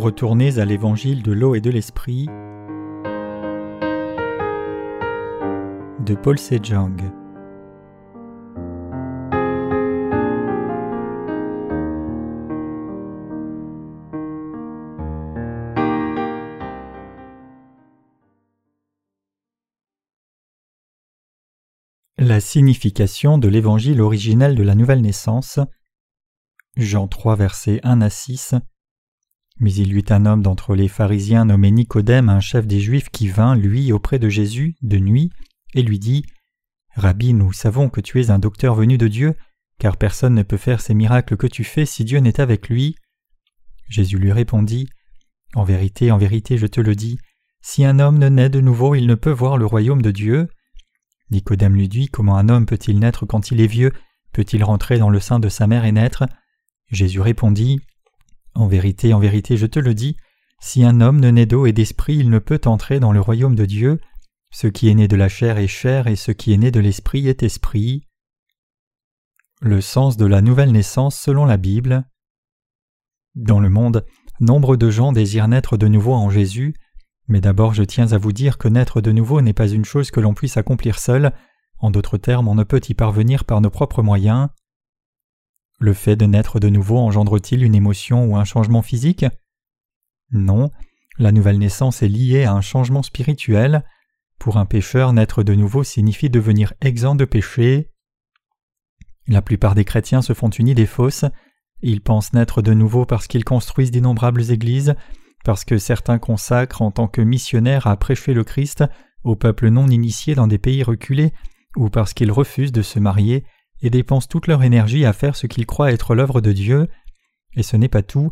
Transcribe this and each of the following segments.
Retournez à l'évangile de l'eau et de l'esprit de Paul Sejong. La signification de l'évangile originel de la nouvelle naissance. Jean 3 versets 1 à 6. Mais il y eut un homme d'entre les pharisiens nommé Nicodème, un chef des Juifs, qui vint, lui, auprès de Jésus, de nuit, et lui dit Rabbi, nous savons que tu es un docteur venu de Dieu, car personne ne peut faire ces miracles que tu fais si Dieu n'est avec lui. Jésus lui répondit En vérité, en vérité, je te le dis, si un homme ne naît de nouveau, il ne peut voir le royaume de Dieu. Nicodème lui dit Comment un homme peut-il naître quand il est vieux? Peut-il rentrer dans le sein de sa mère et naître? Jésus répondit En vérité, en vérité, je te le dis, si un homme ne naît d'eau et d'esprit, il ne peut entrer dans le royaume de Dieu. Ce qui est né de la chair est chair, et ce qui est né de l'esprit est esprit. Le sens de la nouvelle naissance selon la Bible. Dans le monde, nombre de gens désirent naître de nouveau en Jésus, mais d'abord je tiens à vous dire que naître de nouveau n'est pas une chose que l'on puisse accomplir seul, en d'autres termes on ne peut y parvenir par nos propres moyens. Le fait de naître de nouveau engendre-t-il une émotion ou un changement physique? Non, la nouvelle naissance est liée à un changement spirituel. Pour un pécheur, naître de nouveau signifie devenir exempt de péché. La plupart des chrétiens se font une idée fausse. Ils pensent naître de nouveau parce qu'ils construisent d'innombrables églises, parce que certains consacrent en tant que missionnaires à prêcher le Christ aux peuples non initiés dans des pays reculés, ou parce qu'ils refusent de se marier et dépensent toute leur énergie à faire ce qu'ils croient être l'œuvre de Dieu. Et ce n'est pas tout.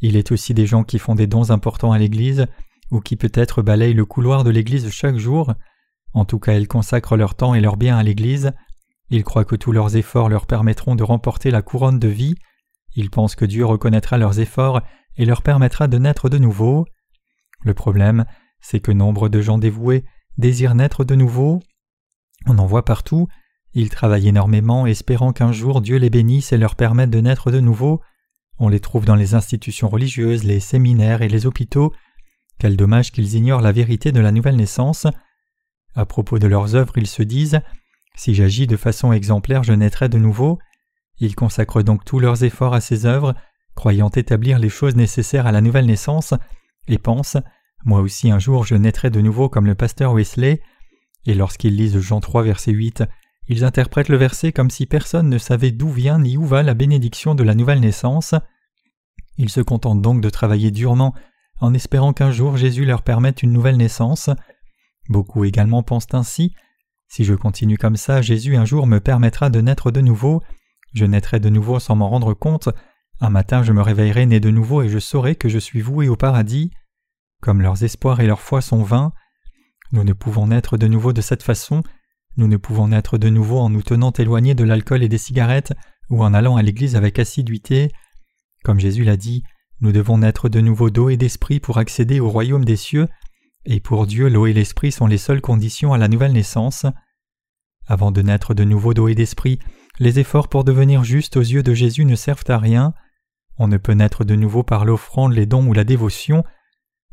Il est aussi des gens qui font des dons importants à l'Église, ou qui peut-être balayent le couloir de l'Église chaque jour. En tout cas, ils consacrent leur temps et leur bien à l'Église. Ils croient que tous leurs efforts leur permettront de remporter la couronne de vie. Ils pensent que Dieu reconnaîtra leurs efforts et leur permettra de naître de nouveau. Le problème, c'est que nombre de gens dévoués désirent naître de nouveau. On en voit partout. Ils travaillent énormément, espérant qu'un jour Dieu les bénisse et leur permette de naître de nouveau. On les trouve dans les institutions religieuses, les séminaires et les hôpitaux. Quel dommage qu'ils ignorent la vérité de la nouvelle naissance. À propos de leurs œuvres, ils se disent Si j'agis de façon exemplaire, je naîtrai de nouveau. Ils consacrent donc tous leurs efforts à ces œuvres, croyant établir les choses nécessaires à la nouvelle naissance, et pensent Moi aussi un jour je naîtrai de nouveau comme le pasteur Wesley. Et lorsqu'ils lisent Jean 3, verset 8, ils interprètent le verset comme si personne ne savait d'où vient ni où va la bénédiction de la nouvelle naissance. Ils se contentent donc de travailler durement en espérant qu'un jour Jésus leur permette une nouvelle naissance. Beaucoup également pensent ainsi Si je continue comme ça, Jésus un jour me permettra de naître de nouveau. Je naîtrai de nouveau sans m'en rendre compte, un matin je me réveillerai né de nouveau et je saurai que je suis voué au paradis. Comme leurs espoirs et leur foi sont vains, nous ne pouvons naître de nouveau de cette façon, nous ne pouvons naître de nouveau en nous tenant éloignés de l'alcool et des cigarettes ou en allant à l'église avec assiduité. Comme Jésus l'a dit, nous devons naître de nouveau d'eau et d'esprit pour accéder au royaume des cieux, et pour Dieu l'eau et l'esprit sont les seules conditions à la nouvelle naissance. Avant de naître de nouveau d'eau et d'esprit, les efforts pour devenir juste aux yeux de Jésus ne servent à rien. On ne peut naître de nouveau par l'offrande, les dons ou la dévotion.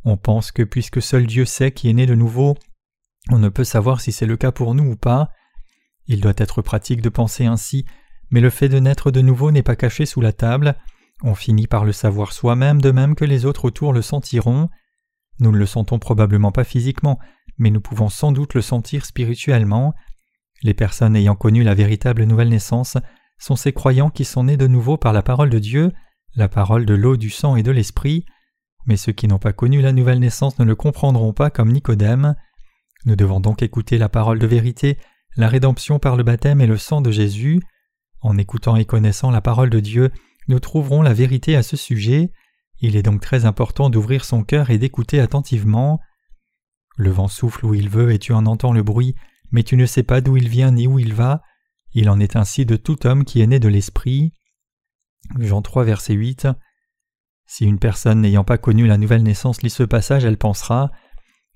On pense que puisque seul Dieu sait qui est né de nouveau, on ne peut savoir si c'est le cas pour nous ou pas. Il doit être pratique de penser ainsi, mais le fait de naître de nouveau n'est pas caché sous la table. On finit par le savoir soi-même de même que les autres autour le sentiront. Nous ne le sentons probablement pas physiquement, mais nous pouvons sans doute le sentir spirituellement. Les personnes ayant connu la véritable nouvelle naissance sont ces croyants qui sont nés de nouveau par la parole de Dieu, la parole de l'eau, du sang et de l'esprit, mais ceux qui n'ont pas connu la nouvelle naissance ne le comprendront pas comme Nicodème. Nous devons donc écouter la parole de vérité, la rédemption par le baptême et le sang de Jésus. En écoutant et connaissant la parole de Dieu, nous trouverons la vérité à ce sujet. Il est donc très important d'ouvrir son cœur et d'écouter attentivement. Le vent souffle où il veut et tu en entends le bruit, mais tu ne sais pas d'où il vient ni où il va. Il en est ainsi de tout homme qui est né de l'Esprit. Jean 3, verset 8. Si une personne n'ayant pas connu la nouvelle naissance lit ce passage, elle pensera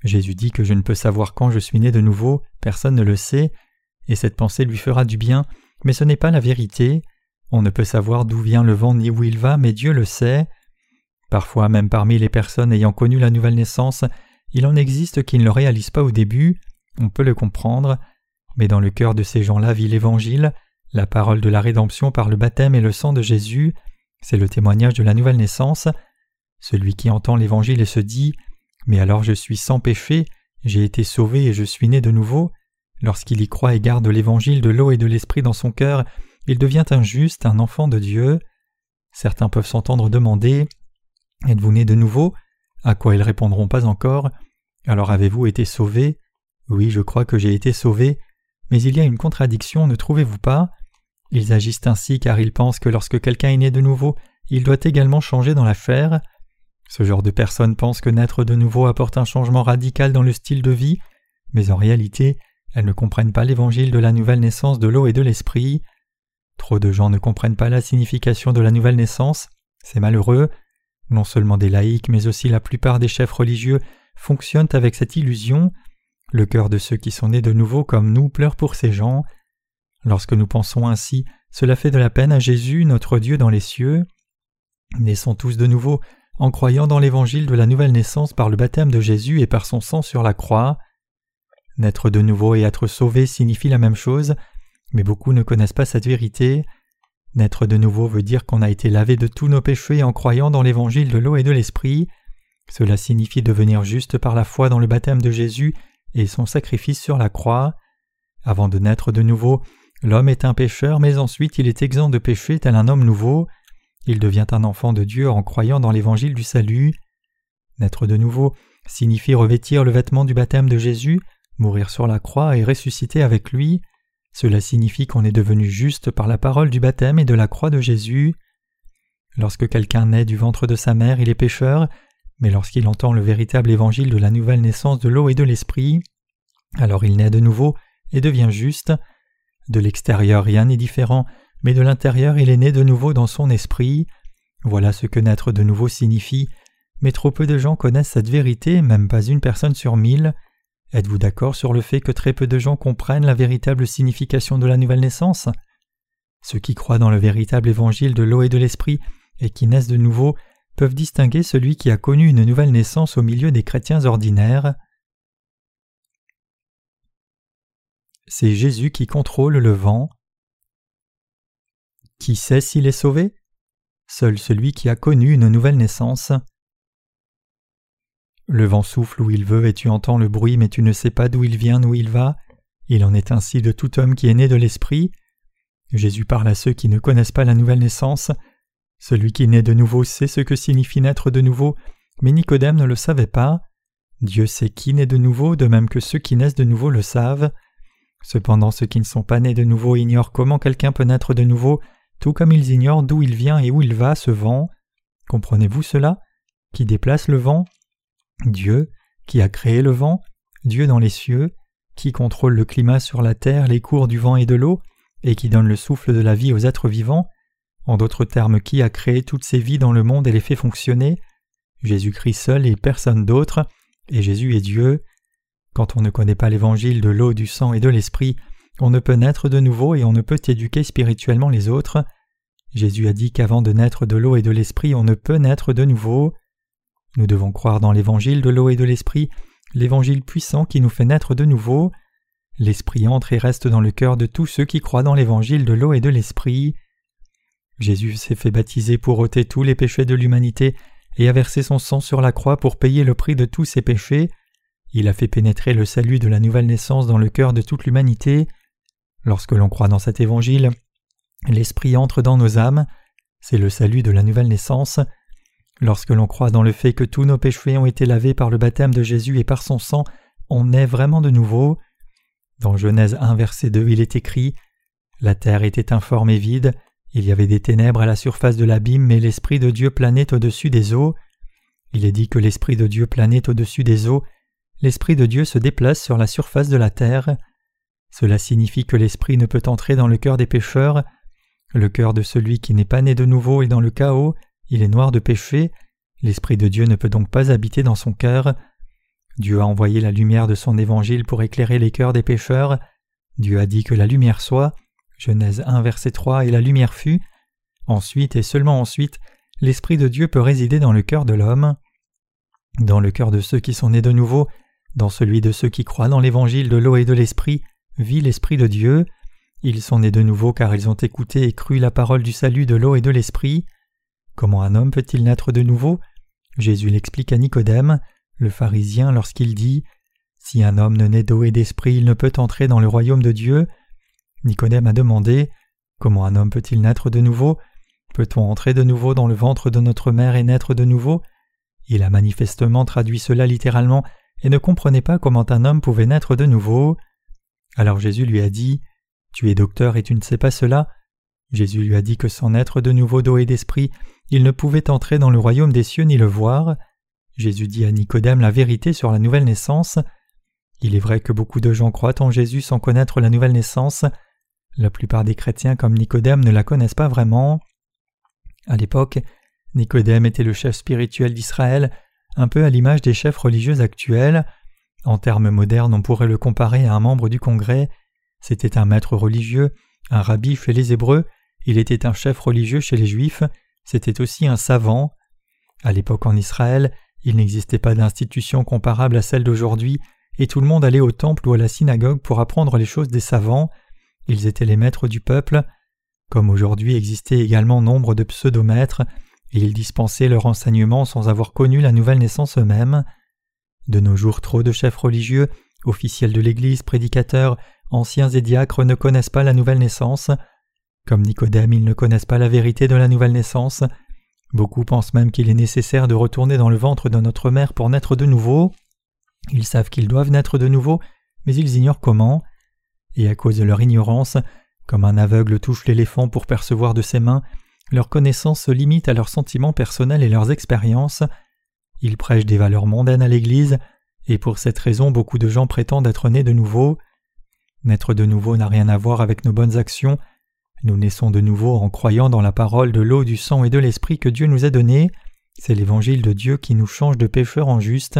Jésus dit que je ne peux savoir quand je suis né de nouveau, personne ne le sait, et cette pensée lui fera du bien, mais ce n'est pas la vérité. On ne peut savoir d'où vient le vent ni où il va, mais Dieu le sait. Parfois, même parmi les personnes ayant connu la nouvelle naissance, il en existe qui ne le réalisent pas au début, on peut le comprendre, mais dans le cœur de ces gens-là vit l'Évangile, la parole de la rédemption par le baptême et le sang de Jésus, c'est le témoignage de la nouvelle naissance. Celui qui entend l'Évangile et se dit Mais alors je suis sans péché, j'ai été sauvé et je suis né de nouveau, lorsqu'il y croit et garde l'Évangile de l'eau et de l'Esprit dans son cœur, il devient un juste, un enfant de Dieu. Certains peuvent s'entendre demander Êtes-vous né de nouveau? À quoi ils répondront pas encore. Alors avez-vous été sauvé? Oui, je crois que j'ai été sauvé, mais il y a une contradiction, ne trouvez-vous pas? Ils agissent ainsi car ils pensent que lorsque quelqu'un est né de nouveau, il doit également changer dans la chair. Ce genre de personnes pensent que naître de nouveau apporte un changement radical dans le style de vie, mais en réalité, elles ne comprennent pas l'évangile de la nouvelle naissance de l'eau et de l'esprit. Trop de gens ne comprennent pas la signification de la nouvelle naissance, c'est malheureux. Non seulement des laïcs, mais aussi la plupart des chefs religieux fonctionnent avec cette illusion. Le cœur de ceux qui sont nés de nouveau comme nous pleure pour ces gens. Lorsque nous pensons ainsi, cela fait de la peine à Jésus, notre Dieu dans les cieux. Naissons tous de nouveau en croyant dans l'évangile de la nouvelle naissance par le baptême de Jésus et par son sang sur la croix. Naître de nouveau et être sauvé signifie la même chose, mais beaucoup ne connaissent pas cette vérité. Naître de nouveau veut dire qu'on a été lavé de tous nos péchés en croyant dans l'évangile de l'eau et de l'esprit. Cela signifie devenir juste par la foi dans le baptême de Jésus et son sacrifice sur la croix. Avant de naître de nouveau, l'homme est un pécheur, mais ensuite il est exempt de péché tel un homme nouveau. Il devient un enfant de Dieu en croyant dans l'évangile du salut. Naître de nouveau signifie revêtir le vêtement du baptême de Jésus, mourir sur la croix et ressusciter avec lui. Cela signifie qu'on est devenu juste par la parole du baptême et de la croix de Jésus. Lorsque quelqu'un naît du ventre de sa mère, il est pécheur, mais lorsqu'il entend le véritable évangile de la nouvelle naissance de l'eau et de l'esprit, alors il naît de nouveau et devient juste. De l'extérieur rien n'est différent, mais de l'intérieur il est né de nouveau dans son esprit. Voilà ce que naître de nouveau signifie, mais trop peu de gens connaissent cette vérité, même pas une personne sur mille. Êtes-vous d'accord sur le fait que très peu de gens comprennent la véritable signification de la nouvelle naissance? Ceux qui croient dans le véritable évangile de l'eau et de l'esprit et qui naissent de nouveau peuvent distinguer celui qui a connu une nouvelle naissance au milieu des chrétiens ordinaires. C'est Jésus qui contrôle le vent. Qui sait s'il est sauvé? Seul celui qui a connu une nouvelle naissance. Le vent souffle où il veut et tu entends le bruit mais tu ne sais pas d'où il vient, où il va. Il en est ainsi de tout homme qui est né de l'Esprit. Jésus parle à ceux qui ne connaissent pas la nouvelle naissance. Celui qui naît de nouveau sait ce que signifie naître de nouveau, mais Nicodème ne le savait pas. Dieu sait qui naît de nouveau, de même que ceux qui naissent de nouveau le savent. Cependant ceux qui ne sont pas nés de nouveau ignorent comment quelqu'un peut naître de nouveau, tout comme ils ignorent d'où il vient et où il va ce vent. Comprenez-vous cela Qui déplace le vent? Dieu, qui a créé le vent, Dieu dans les cieux, qui contrôle le climat sur la terre, les cours du vent et de l'eau, et qui donne le souffle de la vie aux êtres vivants, en d'autres termes, qui a créé toutes ces vies dans le monde et les fait fonctionner? Jésus-Christ seul et personne d'autre, et Jésus est Dieu. Quand on ne connaît pas l'évangile de l'eau, du sang et de l'esprit, on ne peut naître de nouveau et on ne peut éduquer spirituellement les autres. Jésus a dit qu'avant de naître de l'eau et de l'esprit, on ne peut naître de nouveau. Nous devons croire dans l'évangile de l'eau et de l'esprit, l'évangile puissant qui nous fait naître de nouveau. L'esprit entre et reste dans le cœur de tous ceux qui croient dans l'évangile de l'eau et de l'esprit. Jésus s'est fait baptiser pour ôter tous les péchés de l'humanité et a versé son sang sur la croix pour payer le prix de tous ses péchés. Il a fait pénétrer le salut de la nouvelle naissance dans le cœur de toute l'humanité. Lorsque l'on croit dans cet évangile, l'Esprit entre dans nos âmes, c'est le salut de la nouvelle naissance. Lorsque l'on croit dans le fait que tous nos péchés ont été lavés par le baptême de Jésus et par son sang, on est vraiment de nouveau. Dans Genèse 1 verset 2 il est écrit La terre était informe et vide, il y avait des ténèbres à la surface de l'abîme, mais l'Esprit de Dieu planait au-dessus des eaux. Il est dit que l'Esprit de Dieu planait au-dessus des eaux, l'Esprit de Dieu se déplace sur la surface de la terre. Cela signifie que l'Esprit ne peut entrer dans le cœur des pécheurs. Le cœur de celui qui n'est pas né de nouveau est dans le chaos, il est noir de péché, l'Esprit de Dieu ne peut donc pas habiter dans son cœur. Dieu a envoyé la lumière de son évangile pour éclairer les cœurs des pécheurs. Dieu a dit que la lumière soit. Genèse 1 verset 3 et la lumière fut. Ensuite et seulement ensuite, l'Esprit de Dieu peut résider dans le cœur de l'homme. Dans le cœur de ceux qui sont nés de nouveau, dans celui de ceux qui croient dans l'évangile de l'eau et de l'Esprit, vit l'Esprit de Dieu. Ils sont nés de nouveau car ils ont écouté et cru la parole du salut de l'eau et de l'Esprit. Comment un homme peut-il naître de nouveau? Jésus l'explique à Nicodème, le pharisien, lorsqu'il dit Si un homme ne naît d'eau et d'esprit, il ne peut entrer dans le royaume de Dieu. Nicodème a demandé Comment un homme peut-il naître de nouveau? Peut-on entrer de nouveau dans le ventre de notre mère et naître de nouveau? Il a manifestement traduit cela littéralement et ne comprenait pas comment un homme pouvait naître de nouveau. Alors Jésus lui a dit Tu es docteur et tu ne sais pas cela? Jésus lui a dit que sans naître de nouveau d'eau et d'esprit, il ne pouvait entrer dans le royaume des cieux ni le voir. Jésus dit à Nicodème la vérité sur la nouvelle naissance. Il est vrai que beaucoup de gens croient en Jésus sans connaître la nouvelle naissance. La plupart des chrétiens comme Nicodème ne la connaissent pas vraiment. À l'époque, Nicodème était le chef spirituel d'Israël, un peu à l'image des chefs religieux actuels. En termes modernes, on pourrait le comparer à un membre du Congrès. C'était un maître religieux, un rabbi chez les Hébreux, il était un chef religieux chez les Juifs, c'était aussi un savant. À l'époque en Israël, il n'existait pas d'institution comparable à celle d'aujourd'hui, et tout le monde allait au temple ou à la synagogue pour apprendre les choses des savants. Ils étaient les maîtres du peuple. Comme aujourd'hui existait également nombre de pseudomètres, et ils dispensaient leur enseignement sans avoir connu la nouvelle naissance eux-mêmes. De nos jours, trop de chefs religieux, officiels de l'Église, prédicateurs, anciens et diacres ne connaissent pas la nouvelle naissance. Comme Nicodème, ils ne connaissent pas la vérité de la nouvelle naissance. Beaucoup pensent même qu'il est nécessaire de retourner dans le ventre de notre mère pour naître de nouveau. Ils savent qu'ils doivent naître de nouveau, mais ils ignorent comment. Et à cause de leur ignorance, comme un aveugle touche l'éléphant pour percevoir de ses mains, leur connaissance se limite à leurs sentiments personnels et leurs expériences. Ils prêchent des valeurs mondaines à l'Église, et pour cette raison beaucoup de gens prétendent être nés de nouveau. Naître de nouveau n'a rien à voir avec nos bonnes actions. Nous naissons de nouveau en croyant dans la parole de l'eau, du sang et de l'esprit que Dieu nous a donné. C'est l'évangile de Dieu qui nous change de pécheurs en justes.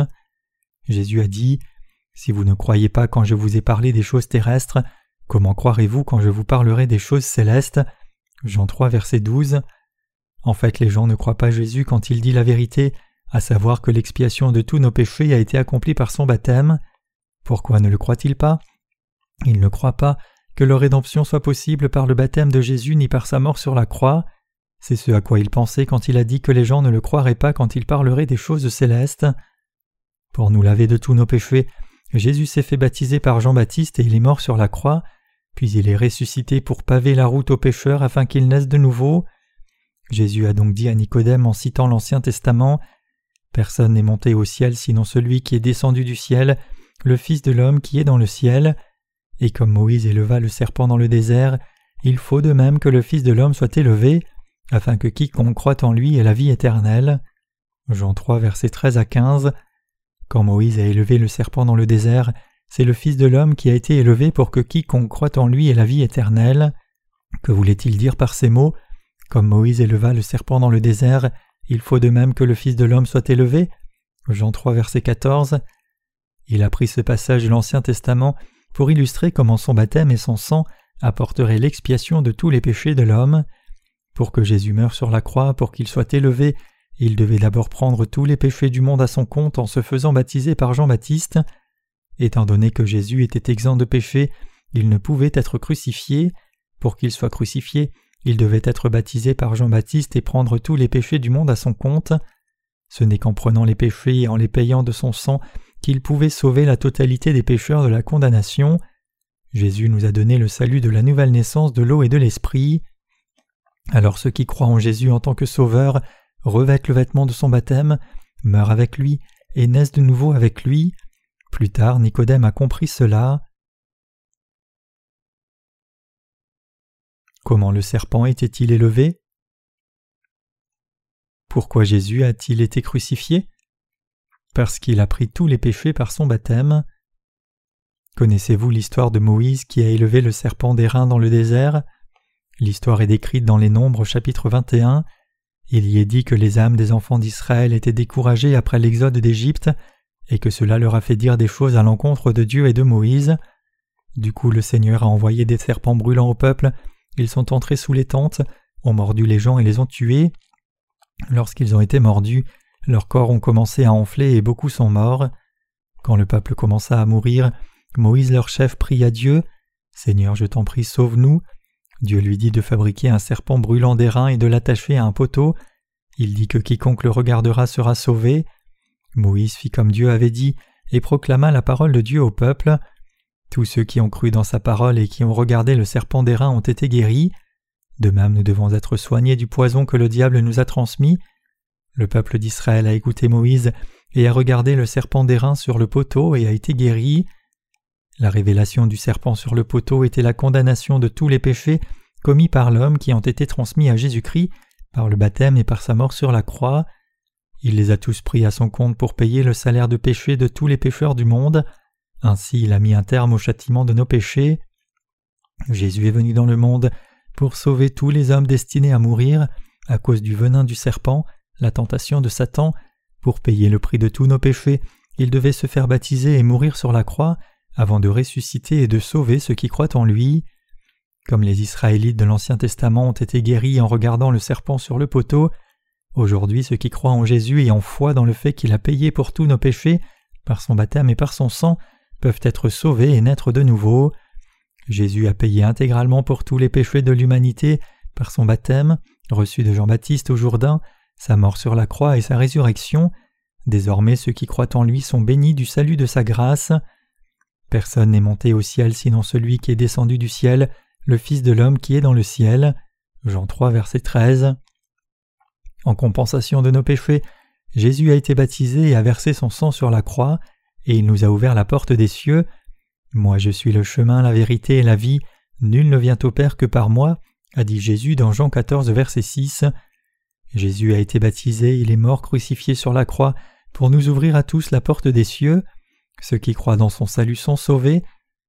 Jésus a dit Si vous ne croyez pas quand je vous ai parlé des choses terrestres, comment croirez-vous quand je vous parlerai des choses célestes? Jean 3, verset 12. En fait, les gens ne croient pas Jésus quand il dit la vérité, à savoir que l'expiation de tous nos péchés a été accomplie par son baptême. Pourquoi ne le croient-ils pas? Ils ne croient pas que leur rédemption soit possible par le baptême de Jésus ni par sa mort sur la croix. C'est ce à quoi il pensait quand il a dit que les gens ne le croiraient pas quand il parlerait des choses célestes. Pour nous laver de tous nos péchés, Jésus s'est fait baptiser par Jean-Baptiste et il est mort sur la croix, puis il est ressuscité pour paver la route aux pécheurs afin qu'ils naissent de nouveau. Jésus a donc dit à Nicodème en citant l'Ancien Testament Personne n'est monté au ciel sinon celui qui est descendu du ciel, le Fils de l'homme qui est dans le ciel. Et comme Moïse éleva le serpent dans le désert, il faut de même que le Fils de l'homme soit élevé, afin que quiconque croit en lui ait la vie éternelle. Jean 3, versets 13 à 15. Quand Moïse a élevé le serpent dans le désert, c'est le Fils de l'homme qui a été élevé pour que quiconque croit en lui ait la vie éternelle. Que voulait-il dire par ces mots? Comme Moïse éleva le serpent dans le désert, il faut de même que le Fils de l'homme soit élevé. Jean 3, verset 14. Il a pris ce passage de l'Ancien Testament pour illustrer comment son baptême et son sang apporteraient l'expiation de tous les péchés de l'homme. Pour que Jésus meure sur la croix, pour qu'il soit élevé, il devait d'abord prendre tous les péchés du monde à son compte en se faisant baptiser par Jean-Baptiste. Étant donné que Jésus était exempt de péché, il ne pouvait être crucifié. Pour qu'il soit crucifié, il devait être baptisé par Jean-Baptiste et prendre tous les péchés du monde à son compte. Ce n'est qu'en prenant les péchés et en les payant de son sang qu'il pouvait sauver la totalité des pécheurs de la condamnation. Jésus nous a donné le salut de la nouvelle naissance de l'eau et de l'esprit. Alors ceux qui croient en Jésus en tant que Sauveur revêtent le vêtement de son baptême, meurent avec lui et naissent de nouveau avec lui. Plus tard, Nicodème a compris cela. Comment le serpent était-il élevé? Pourquoi Jésus a-t-il été crucifié? Parce qu'il a pris tous les péchés par son baptême. Connaissez-vous l'histoire de Moïse qui a élevé le serpent d'airain dans le désert? L'histoire est décrite dans les Nombres chapitre 21. Il y est dit que les âmes des enfants d'Israël étaient découragées après l'exode d'Égypte et que cela leur a fait dire des choses à l'encontre de Dieu et de Moïse. Du coup le Seigneur a envoyé des serpents brûlants au peuple, ils sont entrés sous les tentes, ont mordu les gens et les ont tués. Lorsqu'ils ont été mordus, leurs corps ont commencé à enfler et beaucoup sont morts. Quand le peuple commença à mourir, Moïse leur chef prie à Dieu Seigneur, je t'en prie, sauve-nous. Dieu lui dit de fabriquer un serpent brûlant d'airain et de l'attacher à un poteau. Il dit que quiconque le regardera sera sauvé. Moïse fit comme Dieu avait dit et proclama la parole de Dieu au peuple. Tous ceux qui ont cru dans sa parole et qui ont regardé le serpent d'airain ont été guéris. De même, nous devons être soignés du poison que le diable nous a transmis. Le peuple d'Israël a écouté Moïse et a regardé le serpent d'airain sur le poteau et a été guéri. La révélation du serpent sur le poteau était la condamnation de tous les péchés commis par l'homme qui ont été transmis à Jésus-Christ par le baptême et par sa mort sur la croix. Il les a tous pris à son compte pour payer le salaire de péché de tous les pécheurs du monde. Ainsi il a mis un terme au châtiment de nos péchés. Jésus est venu dans le monde pour sauver tous les hommes destinés à mourir à cause du venin du serpent, la tentation de Satan. Pour payer le prix de tous nos péchés, il devait se faire baptiser et mourir sur la croix avant de ressusciter et de sauver ceux qui croient en lui. Comme les Israélites de l'Ancien Testament ont été guéris en regardant le serpent sur le poteau, aujourd'hui ceux qui croient en Jésus et en foi dans le fait qu'il a payé pour tous nos péchés, par son baptême et par son sang, être sauvés et naître de nouveau. Jésus a payé intégralement pour tous les péchés de l'humanité par son baptême, reçu de Jean-Baptiste au Jourdain, sa mort sur la croix et sa résurrection. Désormais ceux qui croient en lui sont bénis du salut de sa grâce. Personne n'est monté au ciel sinon celui qui est descendu du ciel, le Fils de l'homme qui est dans le ciel. Jean 3, verset 13. En compensation de nos péchés, Jésus a été baptisé et a versé son sang sur la croix, et il nous a ouvert la porte des cieux. Moi je suis le chemin, la vérité et la vie, nul ne vient au Père que par moi, a dit Jésus dans Jean 14, verset 6. Jésus a été baptisé, il est mort crucifié sur la croix pour nous ouvrir à tous la porte des cieux. Ceux qui croient dans son salut sont sauvés.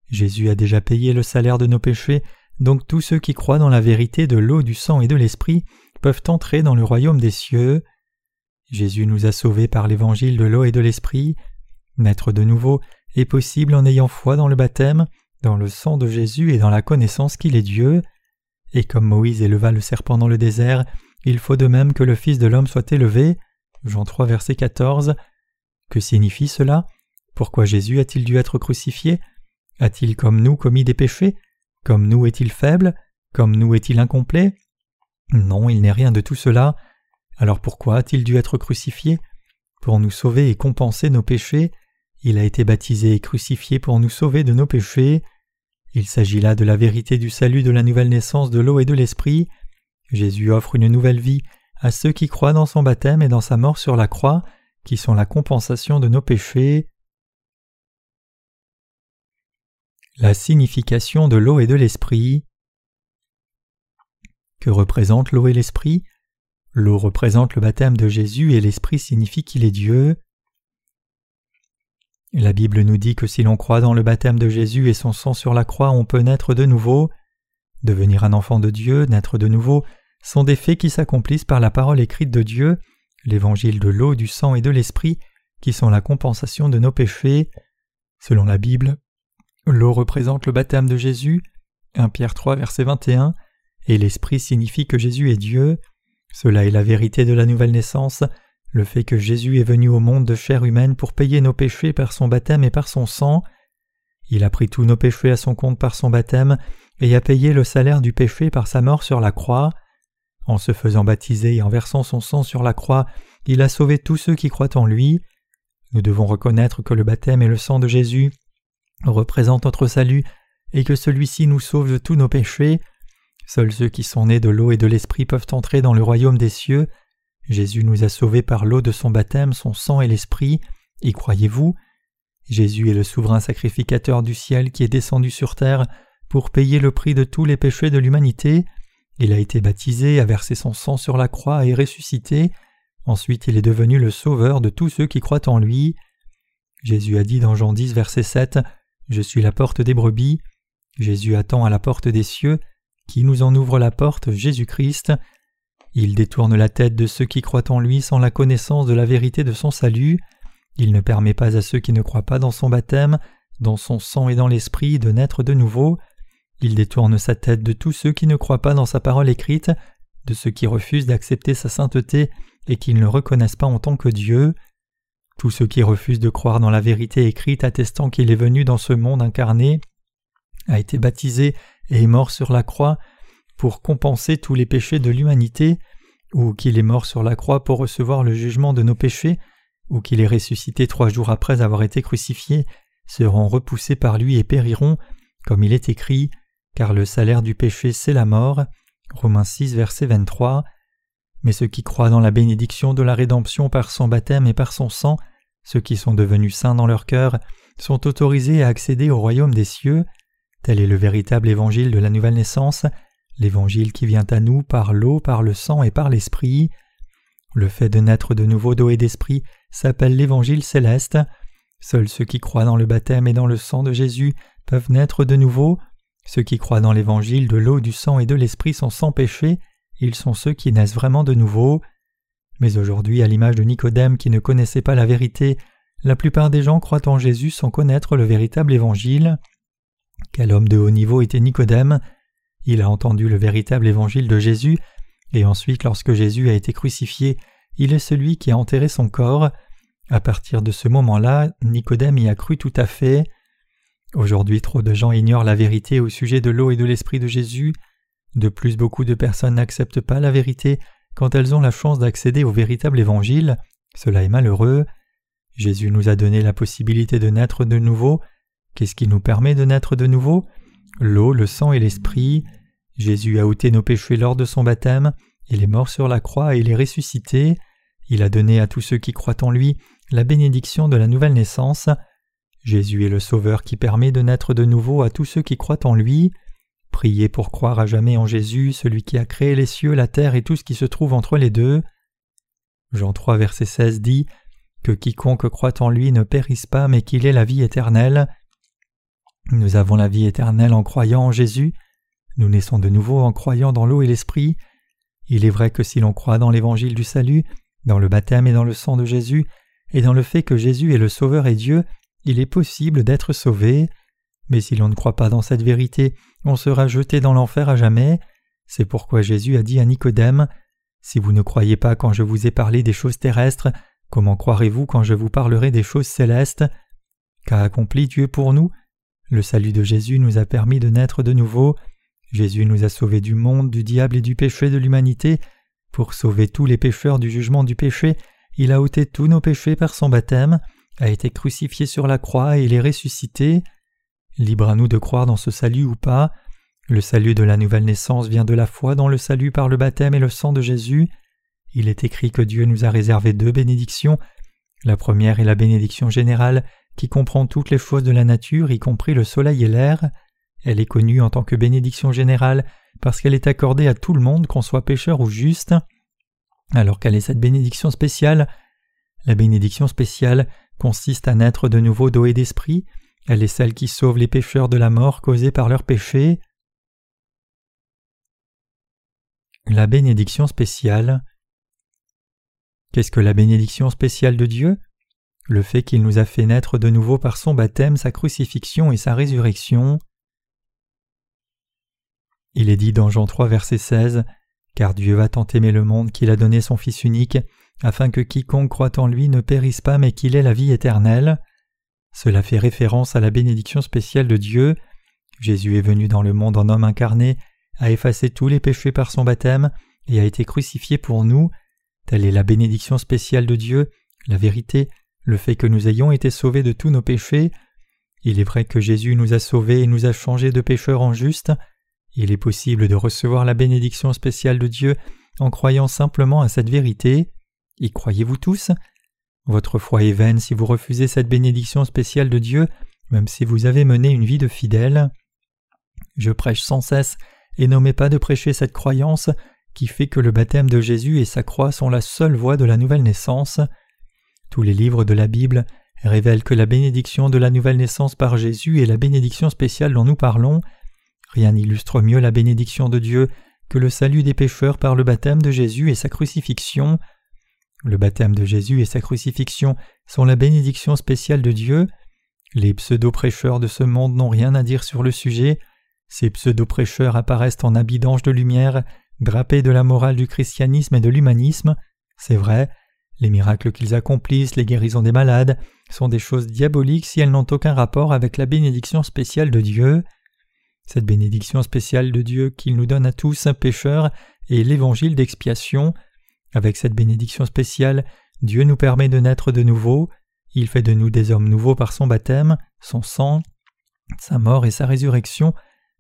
Jésus a déjà payé le salaire de nos péchés, donc tous ceux qui croient dans la vérité de l'eau, du sang et de l'esprit peuvent entrer dans le royaume des cieux. Jésus nous a sauvés par l'évangile de l'eau et de l'esprit. Naître de nouveau est possible en ayant foi dans le baptême, dans le sang de Jésus et dans la connaissance qu'il est Dieu. Et comme Moïse éleva le serpent dans le désert, il faut de même que le Fils de l'homme soit élevé. Jean 3 verset 14. Que signifie cela? Pourquoi Jésus a-t-il dû être crucifié? A-t-il comme nous commis des péchés? Comme nous est-il faible? Comme nous est-il incomplet? Non, il n'est rien de tout cela. Alors pourquoi a-t-il dû être crucifié? Pour nous sauver et compenser nos péchés. Il a été baptisé et crucifié pour nous sauver de nos péchés. Il s'agit là de la vérité du salut de la nouvelle naissance de l'eau et de l'esprit. Jésus offre une nouvelle vie à ceux qui croient dans son baptême et dans sa mort sur la croix, qui sont la compensation de nos péchés. La signification de l'eau et de l'esprit. Que représentent l'eau et l'esprit? L'eau représente le baptême de Jésus et l'esprit signifie qu'il est Dieu. La Bible nous dit que si l'on croit dans le baptême de Jésus et son sang sur la croix, on peut naître de nouveau. Devenir un enfant de Dieu, naître de nouveau, sont des faits qui s'accomplissent par la parole écrite de Dieu, l'évangile de l'eau, du sang et de l'esprit, qui sont la compensation de nos péchés. Selon la Bible, L'eau représente le baptême de Jésus, 1 Pierre 3 verset 21, et l'Esprit signifie que Jésus est Dieu. Cela est la vérité de la nouvelle naissance, le fait que Jésus est venu au monde de chair humaine pour payer nos péchés par son baptême et par son sang. Il a pris tous nos péchés à son compte par son baptême et a payé le salaire du péché par sa mort sur la croix. En se faisant baptiser et en versant son sang sur la croix, il a sauvé tous ceux qui croient en lui. Nous devons reconnaître que le baptême et le sang de Jésus représente notre salut et que celui-ci nous sauve de tous nos péchés. Seuls ceux qui sont nés de l'eau et de l'esprit peuvent entrer dans le royaume des cieux. Jésus nous a sauvés par l'eau de son baptême, son sang et l'esprit. Y croyez-vous? Jésus est le souverain sacrificateur du ciel qui est descendu sur terre pour payer le prix de tous les péchés de l'humanité. Il a été baptisé, a versé son sang sur la croix et ressuscité. Ensuite il est devenu le sauveur de tous ceux qui croient en lui. Jésus a dit dans Jean 10 verset 7 je suis la porte des brebis. Jésus attend à la porte des cieux. Qui nous en ouvre la porte? Jésus-Christ. Il détourne la tête de ceux qui croient en lui sans la connaissance de la vérité de son salut. Il ne permet pas à ceux qui ne croient pas dans son baptême, dans son sang et dans l'esprit de naître de nouveau. Il détourne sa tête de tous ceux qui ne croient pas dans sa parole écrite, de ceux qui refusent d'accepter sa sainteté et qui ne le reconnaissent pas en tant que Dieu. Tous ceux qui refusent de croire dans la vérité écrite attestant qu'il est venu dans ce monde incarné, a été baptisé et est mort sur la croix pour compenser tous les péchés de l'humanité, ou qu'il est mort sur la croix pour recevoir le jugement de nos péchés, ou qu'il est ressuscité trois jours après avoir été crucifié, seront repoussés par lui et périront, comme il est écrit, car le salaire du péché c'est la mort. Romains 6, verset 23. Mais ceux qui croient dans la bénédiction de la rédemption par son baptême et par son sang, ceux qui sont devenus saints dans leur cœur, sont autorisés à accéder au royaume des cieux. Tel est le véritable évangile de la nouvelle naissance, l'évangile qui vient à nous par l'eau, par le sang et par l'esprit. Le fait de naître de nouveau d'eau et d'esprit s'appelle l'évangile céleste. Seuls ceux qui croient dans le baptême et dans le sang de Jésus peuvent naître de nouveau. Ceux qui croient dans l'évangile de l'eau, du sang et de l'esprit sont sans péché, ils sont ceux qui naissent vraiment de nouveau. Mais aujourd'hui, à l'image de Nicodème qui ne connaissait pas la vérité, la plupart des gens croient en Jésus sans connaître le véritable évangile. Quel homme de haut niveau était Nicodème? Il a entendu le véritable évangile de Jésus, et ensuite, lorsque Jésus a été crucifié, il est celui qui a enterré son corps. À partir de ce moment-là, Nicodème y a cru tout à fait. Aujourd'hui, trop de gens ignorent la vérité au sujet de l'eau et de l'esprit de Jésus. De plus, beaucoup de personnes n'acceptent pas la vérité quand elles ont la chance d'accéder au véritable évangile. Cela est malheureux. Jésus nous a donné la possibilité de naître de nouveau. Qu'est-ce qui nous permet de naître de nouveau? L'eau, le sang et l'esprit. Jésus a ôté nos péchés lors de son baptême, il est mort sur la croix et il est ressuscité. Il a donné à tous ceux qui croient en lui la bénédiction de la nouvelle naissance. Jésus est le Sauveur qui permet de naître de nouveau à tous ceux qui croient en lui. Priez pour croire à jamais en Jésus, celui qui a créé les cieux, la terre et tout ce qui se trouve entre les deux. Jean 3 verset 16 dit Que quiconque croit en lui ne périsse pas mais qu'il ait la vie éternelle. Nous avons la vie éternelle en croyant en Jésus. Nous naissons de nouveau en croyant dans l'eau et l'esprit. Il est vrai que si l'on croit dans l'évangile du salut, dans le baptême et dans le sang de Jésus, et dans le fait que Jésus est le Sauveur et Dieu, il est possible d'être sauvé. Mais si l'on ne croit pas dans cette vérité, on sera jeté dans l'enfer à jamais. C'est pourquoi Jésus a dit à Nicodème Si vous ne croyez pas quand je vous ai parlé des choses terrestres, comment croirez-vous quand je vous parlerai des choses célestes? Qu'a accompli Dieu pour nous? Le salut de Jésus nous a permis de naître de nouveau. Jésus nous a sauvés du monde, du diable et du péché de l'humanité. Pour sauver tous les pécheurs du jugement du péché, il a ôté tous nos péchés par son baptême, a été crucifié sur la croix et il est ressuscité. Libre à nous de croire dans ce salut ou pas. Le salut de la nouvelle naissance vient de la foi dans le salut par le baptême et le sang de Jésus. Il est écrit que Dieu nous a réservé deux bénédictions. La première est la bénédiction générale qui comprend toutes les choses de la nature, y compris le soleil et l'air. Elle est connue en tant que bénédiction générale parce qu'elle est accordée à tout le monde, qu'on soit pécheur ou juste. Alors quelle est cette bénédiction spéciale? La bénédiction spéciale consiste à naître de nouveau d'eau et d'esprit, elle est celle qui sauve les pécheurs de la mort causée par leurs péchés. La bénédiction spéciale. Qu'est-ce que la bénédiction spéciale de Dieu? Le fait qu'il nous a fait naître de nouveau par son baptême, sa crucifixion et sa résurrection. Il est dit dans Jean 3 verset 16 Car Dieu va tant aimer le monde qu'il a donné son Fils unique, afin que quiconque croit en lui ne périsse pas mais qu'il ait la vie éternelle. Cela fait référence à la bénédiction spéciale de Dieu. Jésus est venu dans le monde en homme incarné, a effacé tous les péchés par son baptême et a été crucifié pour nous. Telle est la bénédiction spéciale de Dieu, la vérité, le fait que nous ayons été sauvés de tous nos péchés. Il est vrai que Jésus nous a sauvés et nous a changés de pécheurs en justes. Il est possible de recevoir la bénédiction spéciale de Dieu en croyant simplement à cette vérité. Y croyez-vous tous? Votre foi est vaine si vous refusez cette bénédiction spéciale de Dieu, même si vous avez mené une vie de fidèle. Je prêche sans cesse et n'omets pas de prêcher cette croyance qui fait que le baptême de Jésus et sa croix sont la seule voie de la nouvelle naissance. Tous les livres de la Bible révèlent que la bénédiction de la nouvelle naissance par Jésus est la bénédiction spéciale dont nous parlons, Rien n'illustre mieux la bénédiction de Dieu que le salut des pécheurs par le baptême de Jésus et sa crucifixion. Le baptême de Jésus et sa crucifixion sont la bénédiction spéciale de Dieu. Les pseudo-prêcheurs de ce monde n'ont rien à dire sur le sujet. Ces pseudo-prêcheurs apparaissent en habits d'anges de lumière, drapés de la morale du christianisme et de l'humanisme. C'est vrai, les miracles qu'ils accomplissent, les guérisons des malades, sont des choses diaboliques si elles n'ont aucun rapport avec la bénédiction spéciale de Dieu. Cette bénédiction spéciale de Dieu qu'il nous donne à tous, pécheurs, est l'évangile d'expiation. Avec cette bénédiction spéciale, Dieu nous permet de naître de nouveau, il fait de nous des hommes nouveaux par son baptême, son sang, sa mort et sa résurrection,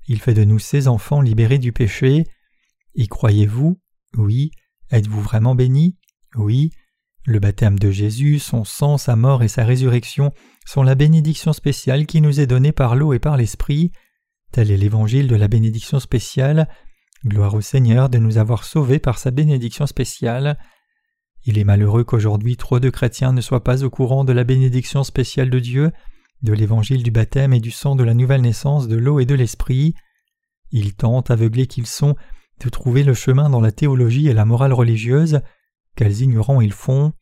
il fait de nous ses enfants libérés du péché. Y croyez-vous? Oui. Êtes-vous vraiment bénis? Oui. Le baptême de Jésus, son sang, sa mort et sa résurrection sont la bénédiction spéciale qui nous est donnée par l'eau et par l'Esprit. Tel est l'évangile de la bénédiction spéciale. Gloire au Seigneur de nous avoir sauvés par sa bénédiction spéciale. Il est malheureux qu'aujourd'hui trop de chrétiens ne soient pas au courant de la bénédiction spéciale de Dieu, de l'évangile du baptême et du sang de la nouvelle naissance de l'eau et de l'esprit. Ils tentent, aveuglés qu'ils sont, de trouver le chemin dans la théologie et la morale religieuse, quels ignorants ils font.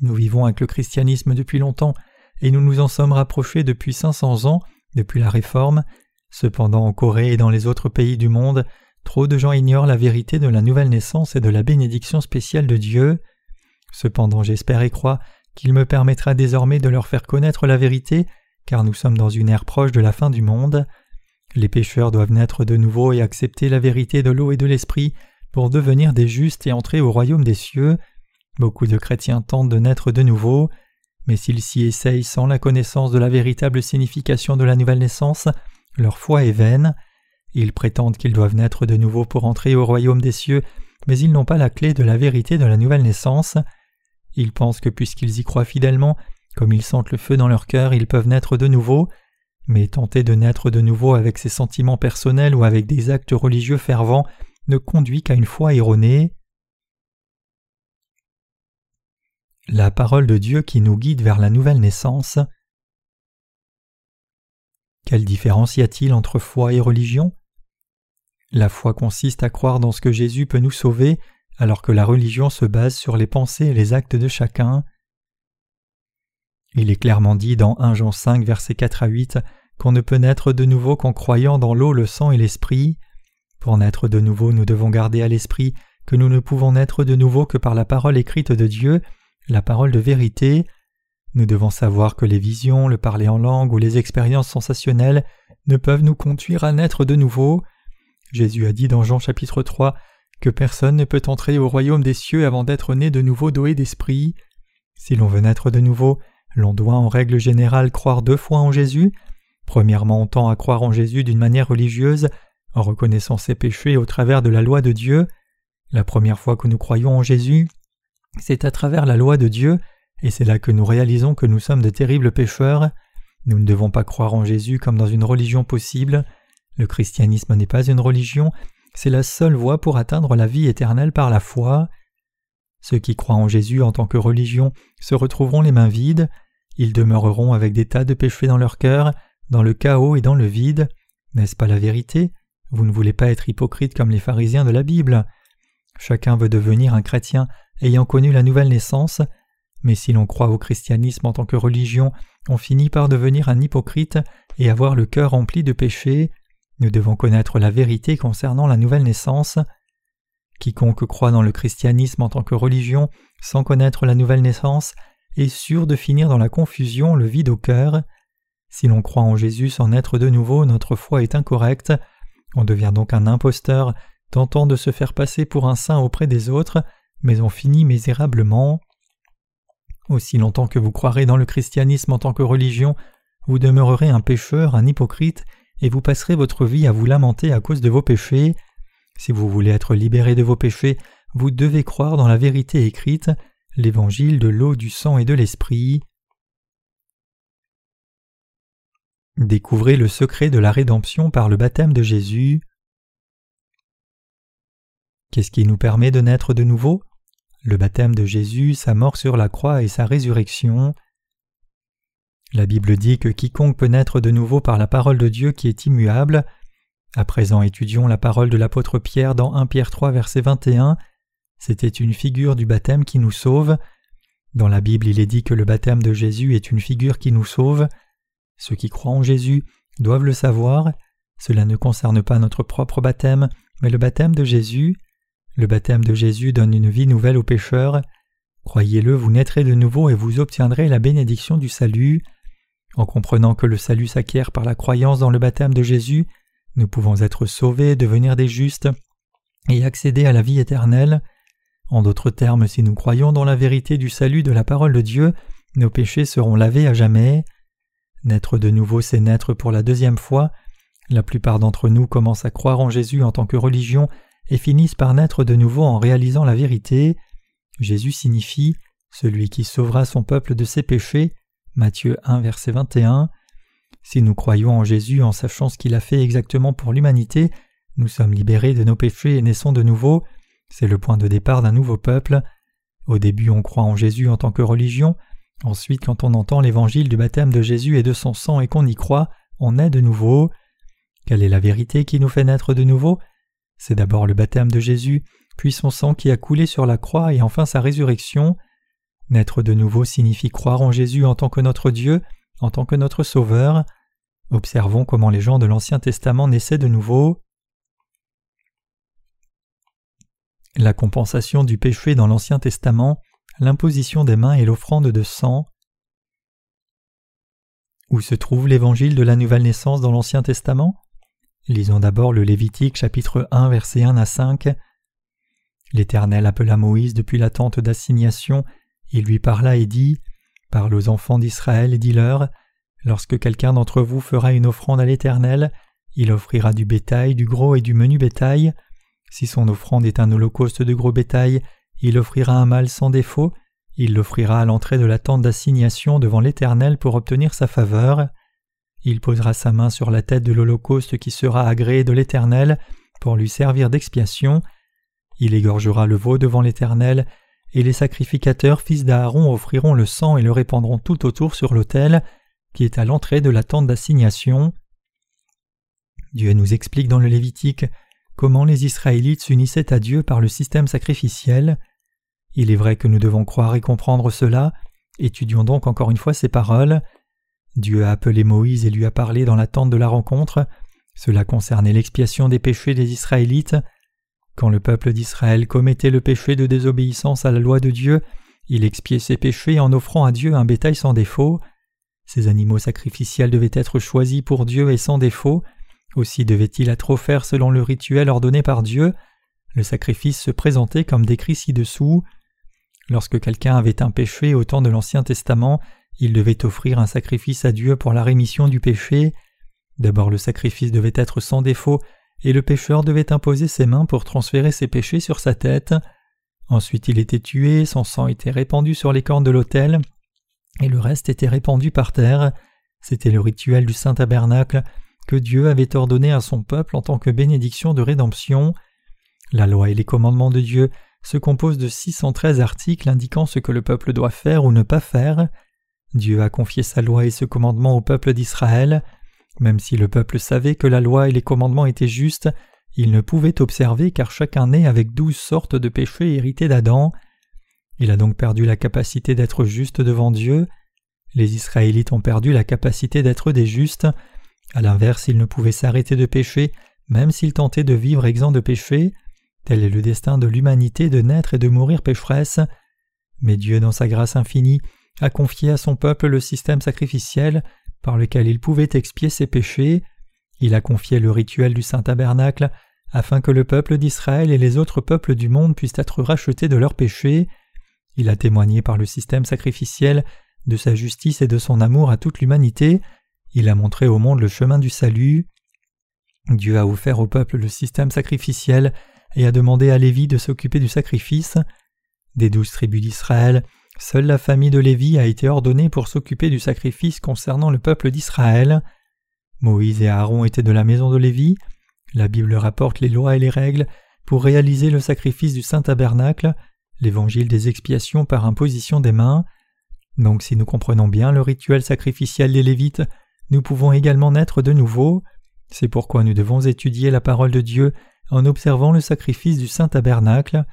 Nous vivons avec le christianisme depuis longtemps, et nous nous en sommes rapprochés depuis cinq cents ans, depuis la Réforme. Cependant, en Corée et dans les autres pays du monde, trop de gens ignorent la vérité de la nouvelle naissance et de la bénédiction spéciale de Dieu. Cependant, j'espère et crois qu'il me permettra désormais de leur faire connaître la vérité, car nous sommes dans une ère proche de la fin du monde. Les pécheurs doivent naître de nouveau et accepter la vérité de l'eau et de l'esprit pour devenir des justes et entrer au royaume des cieux. Beaucoup de chrétiens tentent de naître de nouveau, mais s'ils s'y essayent sans la connaissance de la véritable signification de la nouvelle naissance, leur foi est vaine. Ils prétendent qu'ils doivent naître de nouveau pour entrer au royaume des cieux, mais ils n'ont pas la clé de la vérité de la nouvelle naissance. Ils pensent que puisqu'ils y croient fidèlement, comme ils sentent le feu dans leur cœur, ils peuvent naître de nouveau, mais tenter de naître de nouveau avec ses sentiments personnels ou avec des actes religieux fervents ne conduit qu'à une foi erronée. La parole de Dieu qui nous guide vers la nouvelle naissance. Quelle différence y a-t-il entre foi et religion? La foi consiste à croire dans ce que Jésus peut nous sauver, alors que la religion se base sur les pensées et les actes de chacun. Il est clairement dit dans 1 Jean 5 versets 4 à 8 qu'on ne peut naître de nouveau qu'en croyant dans l'eau, le sang et l'esprit. Pour naître de nouveau, nous devons garder à l'esprit que nous ne pouvons naître de nouveau que par la parole écrite de Dieu, la parole de vérité. Nous devons savoir que les visions, le parler en langue ou les expériences sensationnelles ne peuvent nous conduire à naître de nouveau. Jésus a dit dans Jean chapitre 3 que personne ne peut entrer au royaume des cieux avant d'être né de nouveau doué d'esprit. Si l'on veut naître de nouveau, l'on doit en règle générale croire deux fois en Jésus. Premièrement, on tend à croire en Jésus d'une manière religieuse, en reconnaissant ses péchés au travers de la loi de Dieu. La première fois que nous croyons en Jésus, c'est à travers la loi de Dieu, et c'est là que nous réalisons que nous sommes de terribles pécheurs. Nous ne devons pas croire en Jésus comme dans une religion possible. Le christianisme n'est pas une religion, c'est la seule voie pour atteindre la vie éternelle par la foi. Ceux qui croient en Jésus en tant que religion se retrouveront les mains vides, ils demeureront avec des tas de péchés dans leur cœur, dans le chaos et dans le vide. N'est-ce pas la vérité? Vous ne voulez pas être hypocrite comme les pharisiens de la Bible. Chacun veut devenir un chrétien ayant connu la nouvelle naissance, mais si l'on croit au christianisme en tant que religion, on finit par devenir un hypocrite et avoir le cœur rempli de péchés. Nous devons connaître la vérité concernant la nouvelle naissance. Quiconque croit dans le christianisme en tant que religion sans connaître la nouvelle naissance est sûr de finir dans la confusion, le vide au cœur. Si l'on croit en Jésus sans naître de nouveau, notre foi est incorrecte. On devient donc un imposteur, tentant de se faire passer pour un saint auprès des autres, mais on finit misérablement. Aussi longtemps que vous croirez dans le christianisme en tant que religion, vous demeurerez un pécheur, un hypocrite, et vous passerez votre vie à vous lamenter à cause de vos péchés. Si vous voulez être libéré de vos péchés, vous devez croire dans la vérité écrite, l'évangile de l'eau, du sang et de l'esprit. Découvrez le secret de la rédemption par le baptême de Jésus. Qu'est-ce qui nous permet de naître de nouveau? Le baptême de Jésus, sa mort sur la croix et sa résurrection. La Bible dit que quiconque peut naître de nouveau par la parole de Dieu qui est immuable. À présent étudions la parole de l'apôtre Pierre dans 1 Pierre 3 verset 21. C'était une figure du baptême qui nous sauve. Dans la Bible il est dit que le baptême de Jésus est une figure qui nous sauve. Ceux qui croient en Jésus doivent le savoir. Cela ne concerne pas notre propre baptême, mais le baptême de Jésus. Le baptême de Jésus donne une vie nouvelle aux pécheurs. Croyez-le, vous naîtrez de nouveau et vous obtiendrez la bénédiction du salut. En comprenant que le salut s'acquiert par la croyance dans le baptême de Jésus, nous pouvons être sauvés, devenir des justes et accéder à la vie éternelle. En d'autres termes, si nous croyons dans la vérité du salut de la parole de Dieu, nos péchés seront lavés à jamais. Naître de nouveau, c'est naître pour la deuxième fois. La plupart d'entre nous commencent à croire en Jésus en tant que religion et finissent par naître de nouveau en réalisant la vérité. Jésus signifie celui qui sauvera son peuple de ses péchés. Matthieu 1 verset 21. Si nous croyons en Jésus en sachant ce qu'il a fait exactement pour l'humanité, nous sommes libérés de nos péchés et naissons de nouveau. C'est le point de départ d'un nouveau peuple. Au début on croit en Jésus en tant que religion, ensuite quand on entend l'évangile du baptême de Jésus et de son sang et qu'on y croit, on est de nouveau. Quelle est la vérité qui nous fait naître de nouveau? C'est d'abord le baptême de Jésus, puis son sang qui a coulé sur la croix et enfin sa résurrection. Naître de nouveau signifie croire en Jésus en tant que notre Dieu, en tant que notre Sauveur. Observons comment les gens de l'Ancien Testament naissaient de nouveau. La compensation du péché dans l'Ancien Testament, l'imposition des mains et l'offrande de sang. Où se trouve l'évangile de la nouvelle naissance dans l'Ancien Testament Lisons d'abord le Lévitique chapitre 1 versets 1 à 5. L'Éternel appela Moïse depuis la tente d'assignation, il lui parla et dit Parle aux enfants d'Israël et dis-leur Lorsque quelqu'un d'entre vous fera une offrande à l'Éternel, il offrira du bétail, du gros et du menu bétail. Si son offrande est un holocauste de gros bétail, il offrira un mâle sans défaut, il l'offrira à l'entrée de la tente d'assignation devant l'Éternel pour obtenir sa faveur. Il posera sa main sur la tête de l'holocauste qui sera agréé de l'Éternel pour lui servir d'expiation. Il égorgera le veau devant l'Éternel, et les sacrificateurs fils d'Aaron offriront le sang et le répandront tout autour sur l'autel qui est à l'entrée de la tente d'assignation. Dieu nous explique dans le Lévitique comment les Israélites s'unissaient à Dieu par le système sacrificiel. Il est vrai que nous devons croire et comprendre cela, étudions donc encore une fois ces paroles. Dieu a appelé Moïse et lui a parlé dans la tente de la rencontre. Cela concernait l'expiation des péchés des Israélites. Quand le peuple d'Israël commettait le péché de désobéissance à la loi de Dieu, il expiait ses péchés en offrant à Dieu un bétail sans défaut. Ces animaux sacrificiels devaient être choisis pour Dieu et sans défaut. Aussi devait-il être offert selon le rituel ordonné par Dieu. Le sacrifice se présentait comme décrit ci-dessous. Lorsque quelqu'un avait un péché au temps de l'Ancien Testament, il devait offrir un sacrifice à Dieu pour la rémission du péché. D'abord le sacrifice devait être sans défaut, et le pécheur devait imposer ses mains pour transférer ses péchés sur sa tête. Ensuite il était tué, son sang était répandu sur les cornes de l'autel, et le reste était répandu par terre. C'était le rituel du Saint Tabernacle que Dieu avait ordonné à son peuple en tant que bénédiction de rédemption. La loi et les commandements de Dieu se composent de 613 articles indiquant ce que le peuple doit faire ou ne pas faire. Dieu a confié sa loi et ce commandement au peuple d'Israël. Même si le peuple savait que la loi et les commandements étaient justes, il ne pouvait observer car chacun naît avec douze sortes de péchés hérités d'Adam. Il a donc perdu la capacité d'être juste devant Dieu. Les Israélites ont perdu la capacité d'être des justes. À l'inverse, ils ne pouvaient s'arrêter de pécher, même s'ils tentaient de vivre exempts de péché. Tel est le destin de l'humanité de naître et de mourir pécheresse. Mais Dieu, dans sa grâce infinie, a confié à son peuple le système sacrificiel par lequel il pouvait expier ses péchés. Il a confié le rituel du Saint Tabernacle afin que le peuple d'Israël et les autres peuples du monde puissent être rachetés de leurs péchés. Il a témoigné par le système sacrificiel de sa justice et de son amour à toute l'humanité. Il a montré au monde le chemin du salut. Dieu a offert au peuple le système sacrificiel et a demandé à Lévi de s'occuper du sacrifice. Des douze tribus d'Israël, Seule la famille de Lévi a été ordonnée pour s'occuper du sacrifice concernant le peuple d'Israël. Moïse et Aaron étaient de la maison de Lévi. La Bible rapporte les lois et les règles pour réaliser le sacrifice du Saint Tabernacle, l'évangile des expiations par imposition des mains. Donc si nous comprenons bien le rituel sacrificiel des Lévites, nous pouvons également naître de nouveau. C'est pourquoi nous devons étudier la parole de Dieu en observant le sacrifice du Saint Tabernacle.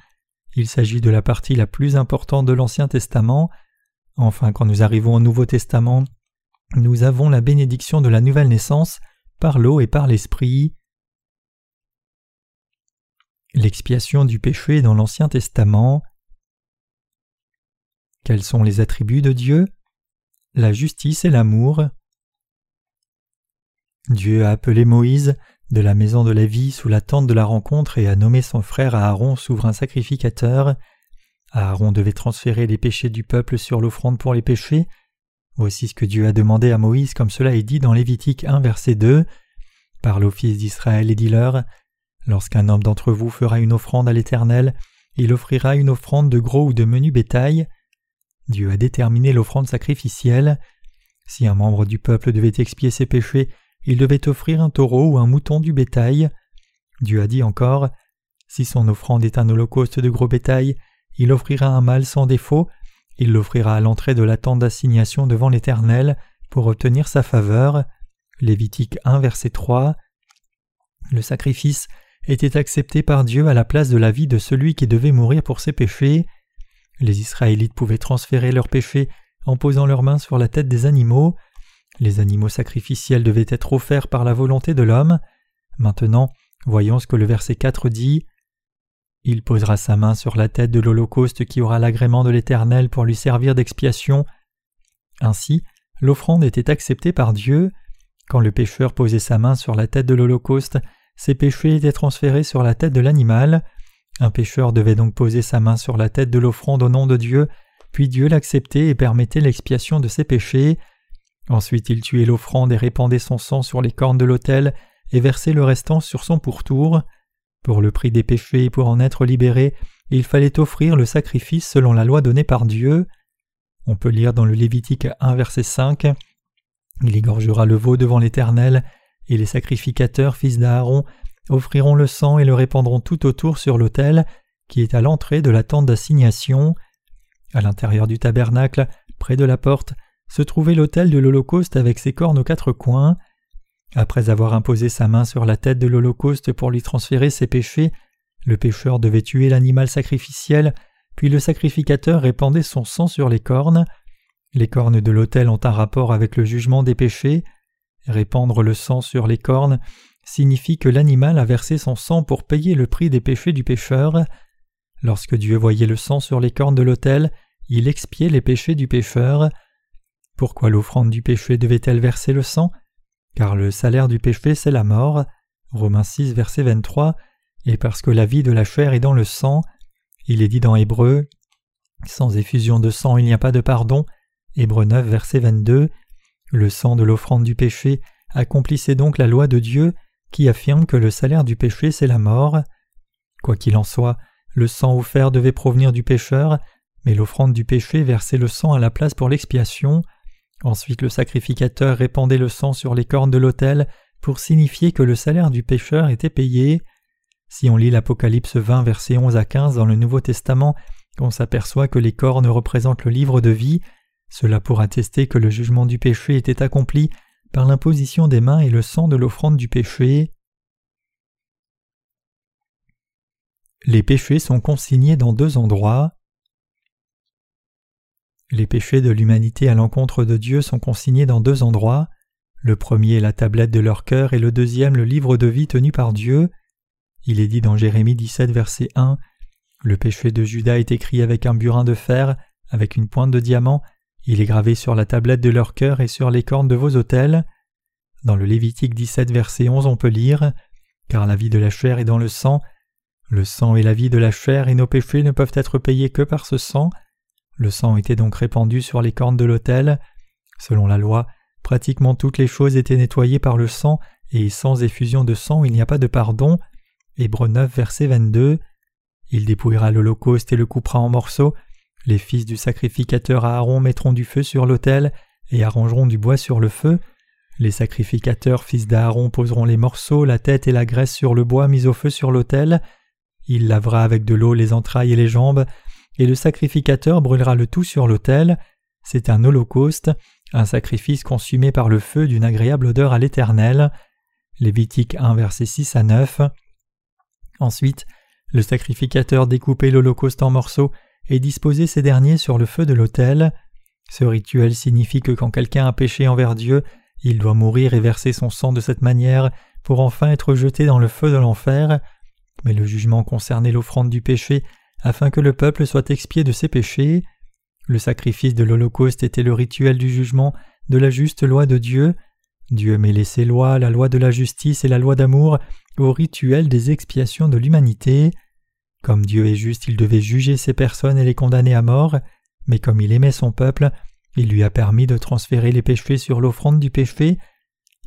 Il s'agit de la partie la plus importante de l'Ancien Testament. Enfin, quand nous arrivons au Nouveau Testament, nous avons la bénédiction de la nouvelle naissance par l'eau et par l'Esprit. L'expiation du péché dans l'Ancien Testament. Quels sont les attributs de Dieu? La justice et l'amour. Dieu a appelé Moïse de la maison de la vie sous la tente de la rencontre et a nommé son frère Aaron souverain sacrificateur. Aaron devait transférer les péchés du peuple sur l'offrande pour les péchés. Voici ce que Dieu a demandé à Moïse comme cela est dit dans Lévitique 1 verset 2. Parle aux fils d'Israël et dis-leur Lorsqu'un homme d'entre vous fera une offrande à l'Éternel, il offrira une offrande de gros ou de menu bétail. Dieu a déterminé l'offrande sacrificielle. Si un membre du peuple devait expier ses péchés, il devait offrir un taureau ou un mouton du bétail. Dieu a dit encore Si son offrande est un holocauste de gros bétail, il offrira un mâle sans défaut, il l'offrira à l'entrée de la tente d'assignation devant l'Éternel pour obtenir sa faveur. Lévitique 1 verset 3. Le sacrifice était accepté par Dieu à la place de la vie de celui qui devait mourir pour ses péchés. Les Israélites pouvaient transférer leurs péchés en posant leurs mains sur la tête des animaux. Les animaux sacrificiels devaient être offerts par la volonté de l'homme. Maintenant, voyons ce que le verset 4 dit. Il posera sa main sur la tête de l'Holocauste qui aura l'agrément de l'Éternel pour lui servir d'expiation. Ainsi, l'offrande était acceptée par Dieu. Quand le pécheur posait sa main sur la tête de l'Holocauste, ses péchés étaient transférés sur la tête de l'animal. Un pécheur devait donc poser sa main sur la tête de l'offrande au nom de Dieu, puis Dieu l'acceptait et permettait l'expiation de ses péchés. Ensuite il tuait l'offrande et répandait son sang sur les cornes de l'autel et versait le restant sur son pourtour. Pour le prix des péchés et pour en être libéré, il fallait offrir le sacrifice selon la loi donnée par Dieu. On peut lire dans le Lévitique 1 verset 5 Il égorgera le veau devant l'Éternel et les sacrificateurs, fils d'Aaron, offriront le sang et le répandront tout autour sur l'autel qui est à l'entrée de la tente d'assignation. À l'intérieur du tabernacle, près de la porte, se trouvait l'autel de l'Holocauste avec ses cornes aux quatre coins. Après avoir imposé sa main sur la tête de l'Holocauste pour lui transférer ses péchés, le pécheur devait tuer l'animal sacrificiel, puis le sacrificateur répandait son sang sur les cornes. Les cornes de l'autel ont un rapport avec le jugement des péchés. Répandre le sang sur les cornes signifie que l'animal a versé son sang pour payer le prix des péchés du pécheur. Lorsque Dieu voyait le sang sur les cornes de l'autel, il expiait les péchés du pécheur. Pourquoi l'offrande du péché devait-elle verser le sang? Car le salaire du péché c'est la mort. Romains 6 verset 23 et parce que la vie de la chair est dans le sang. Il est dit dans Hébreu Sans effusion de sang il n'y a pas de pardon. Hébreu 9 verset 22 le sang de l'offrande du péché accomplissait donc la loi de Dieu qui affirme que le salaire du péché c'est la mort. Quoi qu'il en soit, le sang offert devait provenir du pécheur, mais l'offrande du péché versait le sang à la place pour l'expiation. Ensuite le sacrificateur répandait le sang sur les cornes de l'autel pour signifier que le salaire du pécheur était payé. Si on lit l'Apocalypse 20 versets 11 à 15 dans le Nouveau Testament, on s'aperçoit que les cornes représentent le livre de vie, cela pour attester que le jugement du péché était accompli par l'imposition des mains et le sang de l'offrande du péché. Les péchés sont consignés dans deux endroits. Les péchés de l'humanité à l'encontre de Dieu sont consignés dans deux endroits. Le premier est la tablette de leur cœur et le deuxième le livre de vie tenu par Dieu. Il est dit dans Jérémie 17 verset 1 Le péché de Judas est écrit avec un burin de fer, avec une pointe de diamant, il est gravé sur la tablette de leur cœur et sur les cornes de vos autels. Dans le Lévitique 17, verset 11, on peut lire Car la vie de la chair est dans le sang. Le sang est la vie de la chair et nos péchés ne peuvent être payés que par ce sang. Le sang était donc répandu sur les cornes de l'autel. Selon la loi, pratiquement toutes les choses étaient nettoyées par le sang et sans effusion de sang il n'y a pas de pardon. Hébreu 9, verset 22. Il dépouillera l'Holocauste et le coupera en morceaux. Les fils du sacrificateur Aaron mettront du feu sur l'autel et arrangeront du bois sur le feu. Les sacrificateurs fils d'Aaron poseront les morceaux, la tête et la graisse sur le bois mis au feu sur l'autel. Il lavera avec de l'eau les entrailles et les jambes, et le sacrificateur brûlera le tout sur l'autel. C'est un holocauste, un sacrifice consumé par le feu d'une agréable odeur à l'Éternel. Lévitique 1 verset 6 à 9. Ensuite, le sacrificateur découpait l'holocauste en morceaux et disposer ces derniers sur le feu de l'autel. Ce rituel signifie que quand quelqu'un a péché envers Dieu, il doit mourir et verser son sang de cette manière pour enfin être jeté dans le feu de l'enfer. mais le jugement concernait l'offrande du péché afin que le peuple soit expié de ses péchés. Le sacrifice de l'Holocauste était le rituel du jugement de la juste loi de Dieu. Dieu mêlait ses lois, la loi de la justice et la loi d'amour, au rituel des expiations de l'humanité. Comme Dieu est juste, il devait juger ces personnes et les condamner à mort, mais comme il aimait son peuple, il lui a permis de transférer les péchés sur l'offrande du péché.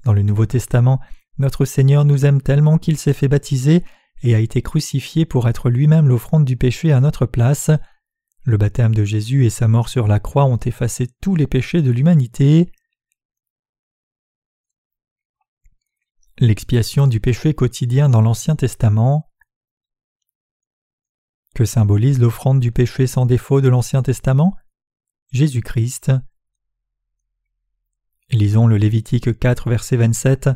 Dans le Nouveau Testament, notre Seigneur nous aime tellement qu'il s'est fait baptiser et a été crucifié pour être lui-même l'offrande du péché à notre place. Le baptême de Jésus et sa mort sur la croix ont effacé tous les péchés de l'humanité. L'expiation du péché quotidien dans l'Ancien Testament. Que symbolise l'offrande du péché sans défaut de l'Ancien Testament Jésus-Christ. Lisons le Lévitique 4, verset 27.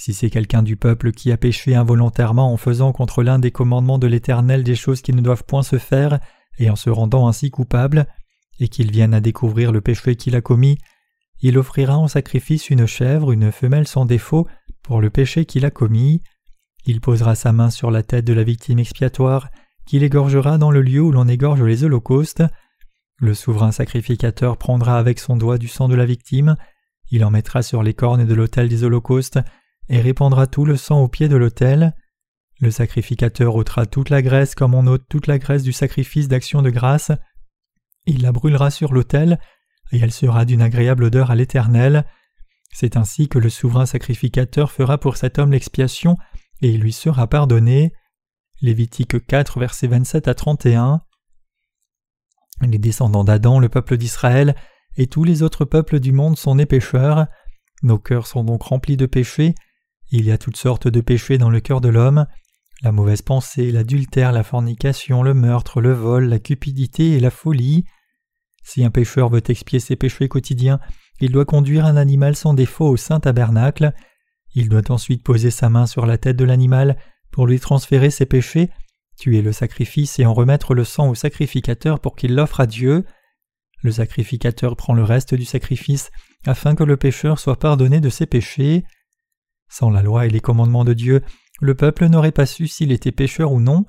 Si c'est quelqu'un du peuple qui a péché involontairement en faisant contre l'un des commandements de l'Éternel des choses qui ne doivent point se faire, et en se rendant ainsi coupable, et qu'il vienne à découvrir le péché qu'il a commis, il offrira en sacrifice une chèvre, une femelle sans défaut, pour le péché qu'il a commis. Il posera sa main sur la tête de la victime expiatoire, qu'il égorgera dans le lieu où l'on égorge les holocaustes. Le souverain sacrificateur prendra avec son doigt du sang de la victime, il en mettra sur les cornes de l'autel des holocaustes, et répandra tout le sang au pied de l'autel. Le sacrificateur ôtera toute la graisse comme on ôte toute la graisse du sacrifice d'action de grâce. Il la brûlera sur l'autel, et elle sera d'une agréable odeur à l'Éternel. C'est ainsi que le souverain sacrificateur fera pour cet homme l'expiation, et il lui sera pardonné. Lévitique 4, versets 27 à 31. Les descendants d'Adam, le peuple d'Israël, et tous les autres peuples du monde sont nés pécheurs. Nos cœurs sont donc remplis de péchés. Il y a toutes sortes de péchés dans le cœur de l'homme la mauvaise pensée, l'adultère, la fornication, le meurtre, le vol, la cupidité et la folie. Si un pécheur veut expier ses péchés quotidiens, il doit conduire un animal sans défaut au saint tabernacle. Il doit ensuite poser sa main sur la tête de l'animal pour lui transférer ses péchés, tuer le sacrifice et en remettre le sang au sacrificateur pour qu'il l'offre à Dieu. Le sacrificateur prend le reste du sacrifice afin que le pécheur soit pardonné de ses péchés. Sans la loi et les commandements de Dieu, le peuple n'aurait pas su s'il était pécheur ou non.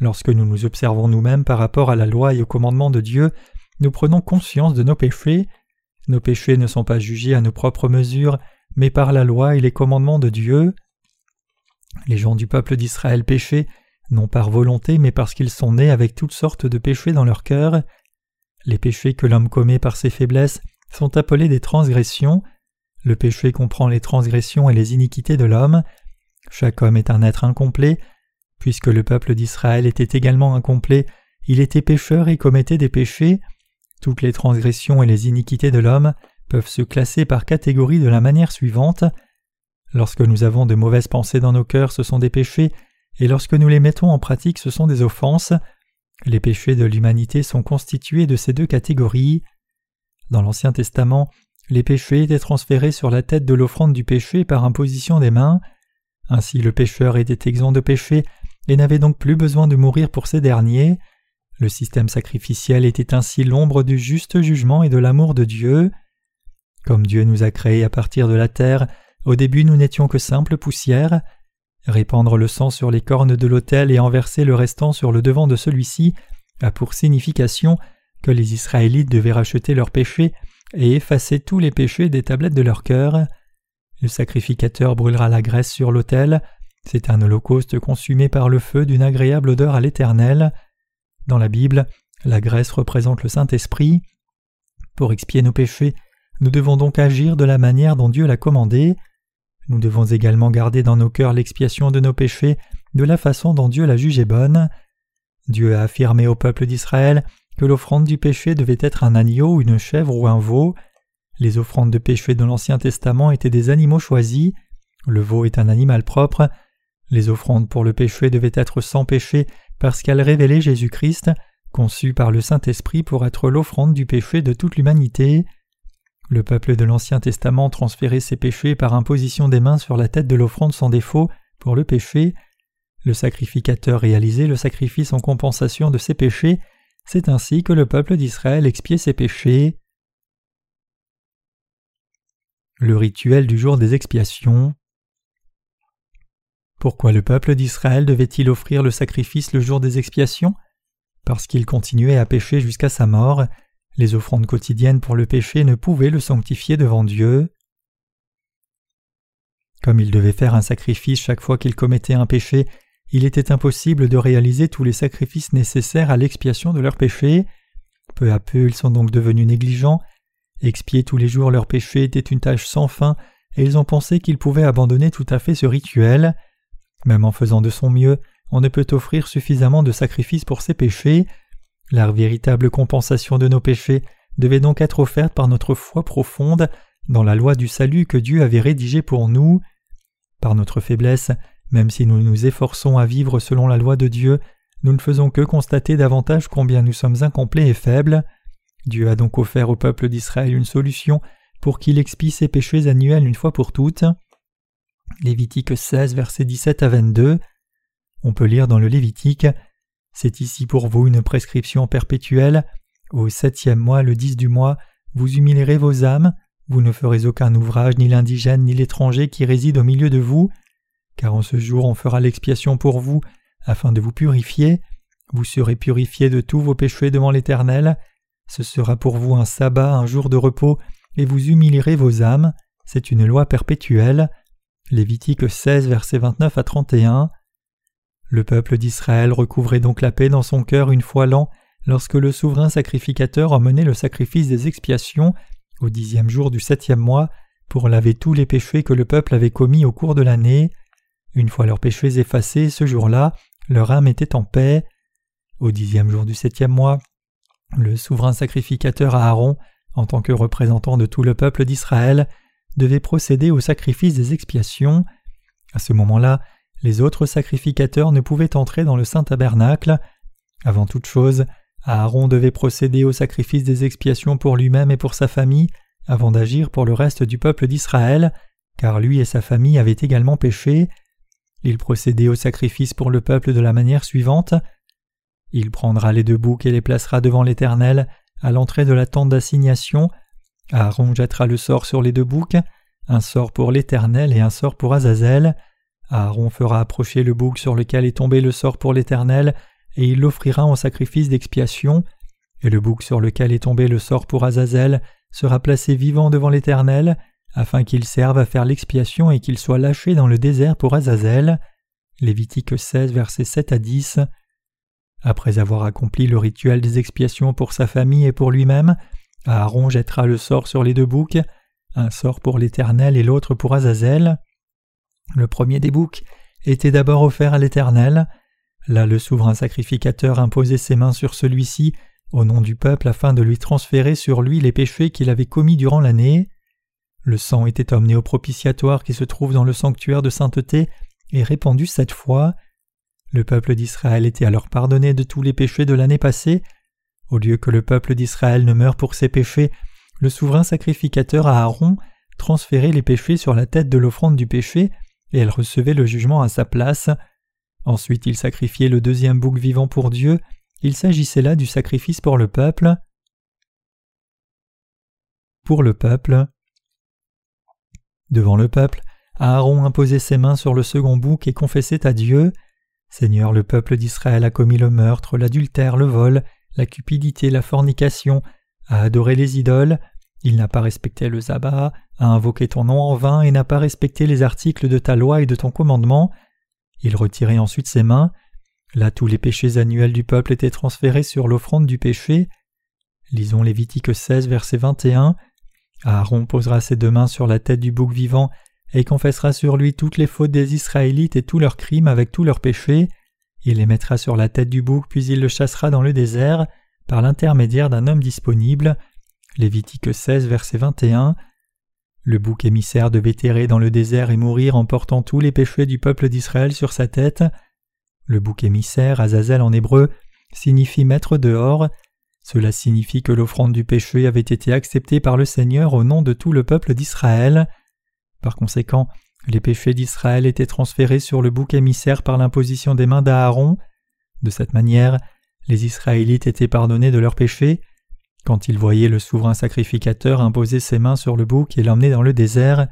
Lorsque nous nous observons nous-mêmes par rapport à la loi et aux commandements de Dieu, nous prenons conscience de nos péchés. Nos péchés ne sont pas jugés à nos propres mesures, mais par la loi et les commandements de Dieu. Les gens du peuple d'Israël péchaient, non par volonté, mais parce qu'ils sont nés avec toutes sortes de péchés dans leur cœur. Les péchés que l'homme commet par ses faiblesses sont appelés des transgressions. Le péché comprend les transgressions et les iniquités de l'homme. Chaque homme est un être incomplet. Puisque le peuple d'Israël était également incomplet, il était pécheur et commettait des péchés. Toutes les transgressions et les iniquités de l'homme peuvent se classer par catégorie de la manière suivante. Lorsque nous avons de mauvaises pensées dans nos cœurs, ce sont des péchés, et lorsque nous les mettons en pratique, ce sont des offenses. Les péchés de l'humanité sont constitués de ces deux catégories. Dans l'Ancien Testament, les péchés étaient transférés sur la tête de l'offrande du péché par imposition des mains. Ainsi le pécheur était exempt de péché et n'avait donc plus besoin de mourir pour ces derniers. Le système sacrificiel était ainsi l'ombre du juste jugement et de l'amour de Dieu. Comme Dieu nous a créés à partir de la terre, au début nous n'étions que simple poussière. Répandre le sang sur les cornes de l'autel et en verser le restant sur le devant de celui-ci a pour signification que les Israélites devaient racheter leurs péchés et effacer tous les péchés des tablettes de leur cœur. Le sacrificateur brûlera la graisse sur l'autel. C'est un holocauste consumé par le feu d'une agréable odeur à l'Éternel. Dans la Bible, la graisse représente le Saint-Esprit. Pour expier nos péchés, nous devons donc agir de la manière dont Dieu l'a commandé. Nous devons également garder dans nos cœurs l'expiation de nos péchés de la façon dont Dieu l'a jugé bonne. Dieu a affirmé au peuple d'Israël que l'offrande du péché devait être un agneau, une chèvre ou un veau. Les offrandes de péché dans l'Ancien Testament étaient des animaux choisis. Le veau est un animal propre. Les offrandes pour le péché devaient être sans péché parce qu'elles révélaient Jésus-Christ, conçu par le Saint-Esprit pour être l'offrande du péché de toute l'humanité. Le peuple de l'Ancien Testament transférait ses péchés par imposition des mains sur la tête de l'offrande sans défaut pour le péché. Le sacrificateur réalisait le sacrifice en compensation de ses péchés. C'est ainsi que le peuple d'Israël expiait ses péchés. Le rituel du jour des expiations. Pourquoi le peuple d'Israël devait-il offrir le sacrifice le jour des expiations? Parce qu'il continuait à pécher jusqu'à sa mort. Les offrandes quotidiennes pour le péché ne pouvaient le sanctifier devant Dieu. Comme il devait faire un sacrifice chaque fois qu'il commettait un péché, il était impossible de réaliser tous les sacrifices nécessaires à l'expiation de leurs péchés. Peu à peu ils sont donc devenus négligents. Expier tous les jours leurs péchés était une tâche sans fin, et ils ont pensé qu'ils pouvaient abandonner tout à fait ce rituel. Même en faisant de son mieux, on ne peut offrir suffisamment de sacrifices pour ses péchés. La véritable compensation de nos péchés devait donc être offerte par notre foi profonde dans la loi du salut que Dieu avait rédigée pour nous. Par notre faiblesse, même si nous nous efforçons à vivre selon la loi de Dieu, nous ne faisons que constater davantage combien nous sommes incomplets et faibles. Dieu a donc offert au peuple d'Israël une solution pour qu'il expie ses péchés annuels une fois pour toutes. Lévitique 16, versets 17 à 22. On peut lire dans le Lévitique C'est ici pour vous une prescription perpétuelle. Au septième mois, le dix du mois, vous humilierez vos âmes, vous ne ferez aucun ouvrage, ni l'indigène, ni l'étranger qui réside au milieu de vous, car en ce jour on fera l'expiation pour vous, afin de vous purifier. Vous serez purifiés de tous vos péchés devant l'Éternel. Ce sera pour vous un sabbat, un jour de repos, et vous humilierez vos âmes. C'est une loi perpétuelle. Lévitique 16, versets 29 à 31. Le peuple d'Israël recouvrait donc la paix dans son cœur une fois l'an, lorsque le souverain sacrificateur emmenait le sacrifice des expiations au dixième jour du septième mois pour laver tous les péchés que le peuple avait commis au cours de l'année. Une fois leurs péchés effacés, ce jour-là, leur âme était en paix. Au dixième jour du septième mois, le souverain sacrificateur Aaron, en tant que représentant de tout le peuple d'Israël, devait procéder au sacrifice des expiations. À ce moment-là, les autres sacrificateurs ne pouvaient entrer dans le saint tabernacle. Avant toute chose, Aaron devait procéder au sacrifice des expiations pour lui-même et pour sa famille, avant d'agir pour le reste du peuple d'Israël, car lui et sa famille avaient également péché. Il procédait au sacrifice pour le peuple de la manière suivante. Il prendra les deux boucs et les placera devant l'Éternel à l'entrée de la tente d'assignation. Aaron jettera le sort sur les deux boucs, un sort pour l'Éternel et un sort pour Azazel. Aaron fera approcher le bouc sur lequel est tombé le sort pour l'Éternel, et il l'offrira en sacrifice d'expiation. Et le bouc sur lequel est tombé le sort pour Azazel sera placé vivant devant l'Éternel, afin qu'il serve à faire l'expiation et qu'il soit lâché dans le désert pour Azazel. Lévitique 16, versets 7 à 10. Après avoir accompli le rituel des expiations pour sa famille et pour lui-même, Aaron jettera le sort sur les deux boucs, un sort pour l'Éternel et l'autre pour Azazel. Le premier des boucs était d'abord offert à l'Éternel. Là le souverain sacrificateur imposait ses mains sur celui-ci au nom du peuple afin de lui transférer sur lui les péchés qu'il avait commis durant l'année. Le sang était emmené au propitiatoire qui se trouve dans le sanctuaire de sainteté et répandu cette fois. Le peuple d'Israël était alors pardonné de tous les péchés de l'année passée. Au lieu que le peuple d'Israël ne meure pour ses péchés, le souverain sacrificateur Aaron transférait les péchés sur la tête de l'offrande du péché, et elle recevait le jugement à sa place. Ensuite il sacrifiait le deuxième bouc vivant pour Dieu, il s'agissait là du sacrifice pour le peuple. Pour le peuple. Devant le peuple, Aaron imposait ses mains sur le second bouc et confessait à Dieu Seigneur, le peuple d'Israël a commis le meurtre, l'adultère, le vol, la cupidité, la fornication, a adoré les idoles, il n'a pas respecté le sabbat, a invoqué ton nom en vain et n'a pas respecté les articles de ta loi et de ton commandement. Il retirait ensuite ses mains. Là tous les péchés annuels du peuple étaient transférés sur l'offrande du péché. Lisons Lévitique 16, verset 21. Aaron posera ses deux mains sur la tête du bouc vivant et confessera sur lui toutes les fautes des Israélites et tous leurs crimes avec tous leurs péchés. Il les mettra sur la tête du bouc, puis il le chassera dans le désert, par l'intermédiaire d'un homme disponible. Lévitique 16, verset 21. Le bouc émissaire devait errer dans le désert et mourir en portant tous les péchés du peuple d'Israël sur sa tête. Le bouc émissaire, Azazel en hébreu, signifie mettre dehors. Cela signifie que l'offrande du péché avait été acceptée par le Seigneur au nom de tout le peuple d'Israël. Par conséquent, les péchés d'Israël étaient transférés sur le bouc émissaire par l'imposition des mains d'Aaron. De cette manière, les Israélites étaient pardonnés de leurs péchés. Quand ils voyaient le souverain sacrificateur imposer ses mains sur le bouc et l'emmener dans le désert,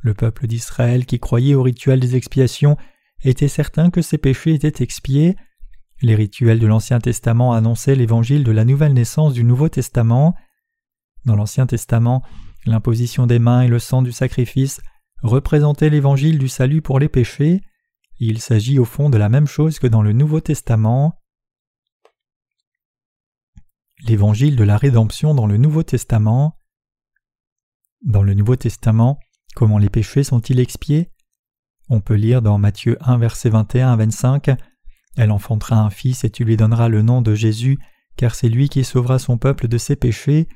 le peuple d'Israël qui croyait au rituel des expiations était certain que ses péchés étaient expiés. Les rituels de l'Ancien Testament annonçaient l'évangile de la nouvelle naissance du Nouveau Testament. Dans l'Ancien Testament, l'imposition des mains et le sang du sacrifice représentaient l'évangile du salut pour les péchés. Il s'agit au fond de la même chose que dans le Nouveau Testament. L'évangile de la rédemption dans le Nouveau Testament. Dans le Nouveau Testament, comment les péchés sont-ils expiés? On peut lire dans Matthieu 1 verset 21 à 25 Elle enfantera un fils et tu lui donneras le nom de Jésus, car c'est lui qui sauvera son peuple de ses péchés.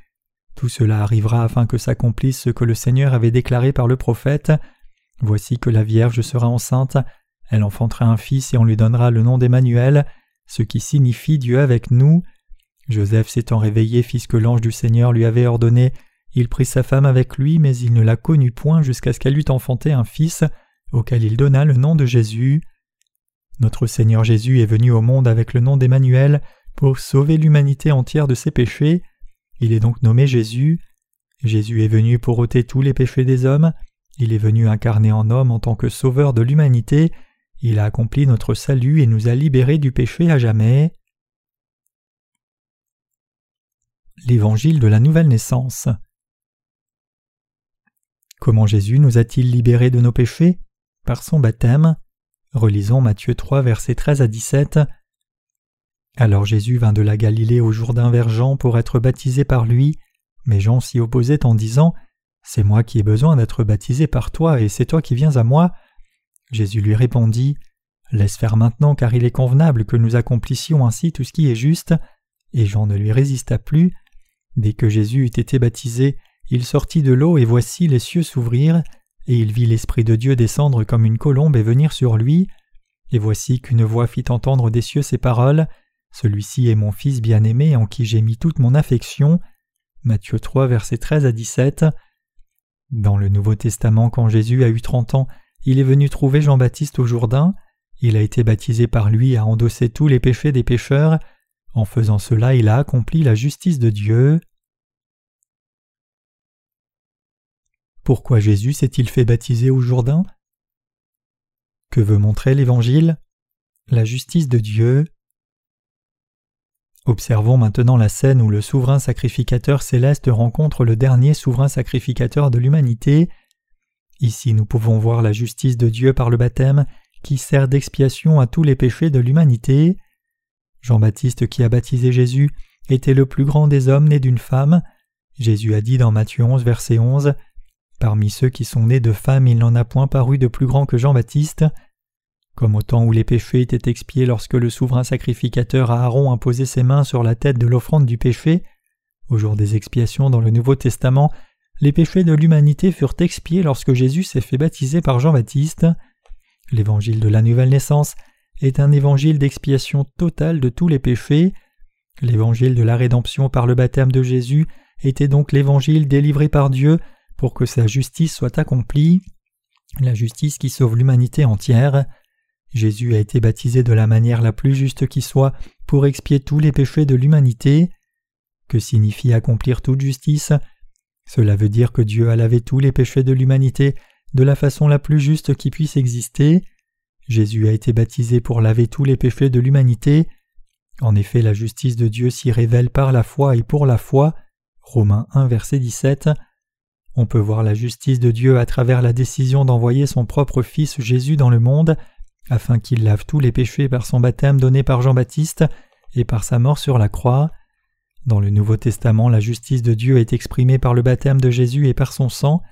Tout cela arrivera afin que s'accomplisse ce que le Seigneur avait déclaré par le prophète. Voici que la Vierge sera enceinte, elle enfantera un fils et on lui donnera le nom d'Emmanuel, ce qui signifie Dieu avec nous. Joseph s'étant réveillé fils que l'ange du Seigneur lui avait ordonné, il prit sa femme avec lui, mais il ne la connut point jusqu'à ce qu'elle eût enfanté un fils, auquel il donna le nom de Jésus. Notre Seigneur Jésus est venu au monde avec le nom d'Emmanuel pour sauver l'humanité entière de ses péchés. Il est donc nommé Jésus. Jésus est venu pour ôter tous les péchés des hommes. Il est venu incarner en homme en tant que sauveur de l'humanité. Il a accompli notre salut et nous a libérés du péché à jamais. L'Évangile de la nouvelle naissance. Comment Jésus nous a-t-il libérés de nos péchés? Par son baptême. Relisons Matthieu 3 versets 13 à 17. Alors Jésus vint de la Galilée au Jourdain vers Jean pour être baptisé par lui, mais Jean s'y opposait en disant C'est moi qui ai besoin d'être baptisé par toi, et c'est toi qui viens à moi. Jésus lui répondit Laisse faire maintenant, car il est convenable que nous accomplissions ainsi tout ce qui est juste. Et Jean ne lui résista plus. Dès que Jésus eut été baptisé, il sortit de l'eau, et voici les cieux s'ouvrirent, et il vit l'Esprit de Dieu descendre comme une colombe et venir sur lui. Et voici qu'une voix fit entendre des cieux ces paroles celui-ci est mon Fils bien-aimé en qui j'ai mis toute mon affection. Matthieu 3, versets 13 à 17. Dans le Nouveau Testament, quand Jésus a eu trente ans, il est venu trouver Jean-Baptiste au Jourdain. Il a été baptisé par lui à endosser tous les péchés des pécheurs. En faisant cela, il a accompli la justice de Dieu. Pourquoi Jésus s'est-il fait baptiser au Jourdain? Que veut montrer l'Évangile? La justice de Dieu. Observons maintenant la scène où le souverain sacrificateur céleste rencontre le dernier souverain sacrificateur de l'humanité. Ici nous pouvons voir la justice de Dieu par le baptême qui sert d'expiation à tous les péchés de l'humanité. Jean-Baptiste qui a baptisé Jésus était le plus grand des hommes nés d'une femme. Jésus a dit dans Matthieu 11 verset 11 Parmi ceux qui sont nés de femmes il n'en a point paru de plus grand que Jean-Baptiste. Comme au temps où les péchés étaient expiés lorsque le souverain sacrificateur Aaron imposait ses mains sur la tête de l'offrande du péché, au jour des expiations dans le Nouveau Testament, les péchés de l'humanité furent expiés lorsque Jésus s'est fait baptiser par Jean-Baptiste. L'évangile de la nouvelle naissance est un évangile d'expiation totale de tous les péchés. L'évangile de la rédemption par le baptême de Jésus était donc l'évangile délivré par Dieu pour que sa justice soit accomplie, la justice qui sauve l'humanité entière. Jésus a été baptisé de la manière la plus juste qui soit pour expier tous les péchés de l'humanité. Que signifie accomplir toute justice? Cela veut dire que Dieu a lavé tous les péchés de l'humanité de la façon la plus juste qui puisse exister. Jésus a été baptisé pour laver tous les péchés de l'humanité. En effet, la justice de Dieu s'y révèle par la foi et pour la foi. Romains 1 verset 17. On peut voir la justice de Dieu à travers la décision d'envoyer son propre Fils Jésus dans le monde afin qu'il lave tous les péchés par son baptême donné par Jean-Baptiste et par sa mort sur la croix. Dans le Nouveau Testament, la justice de Dieu est exprimée par le baptême de Jésus et par son sang.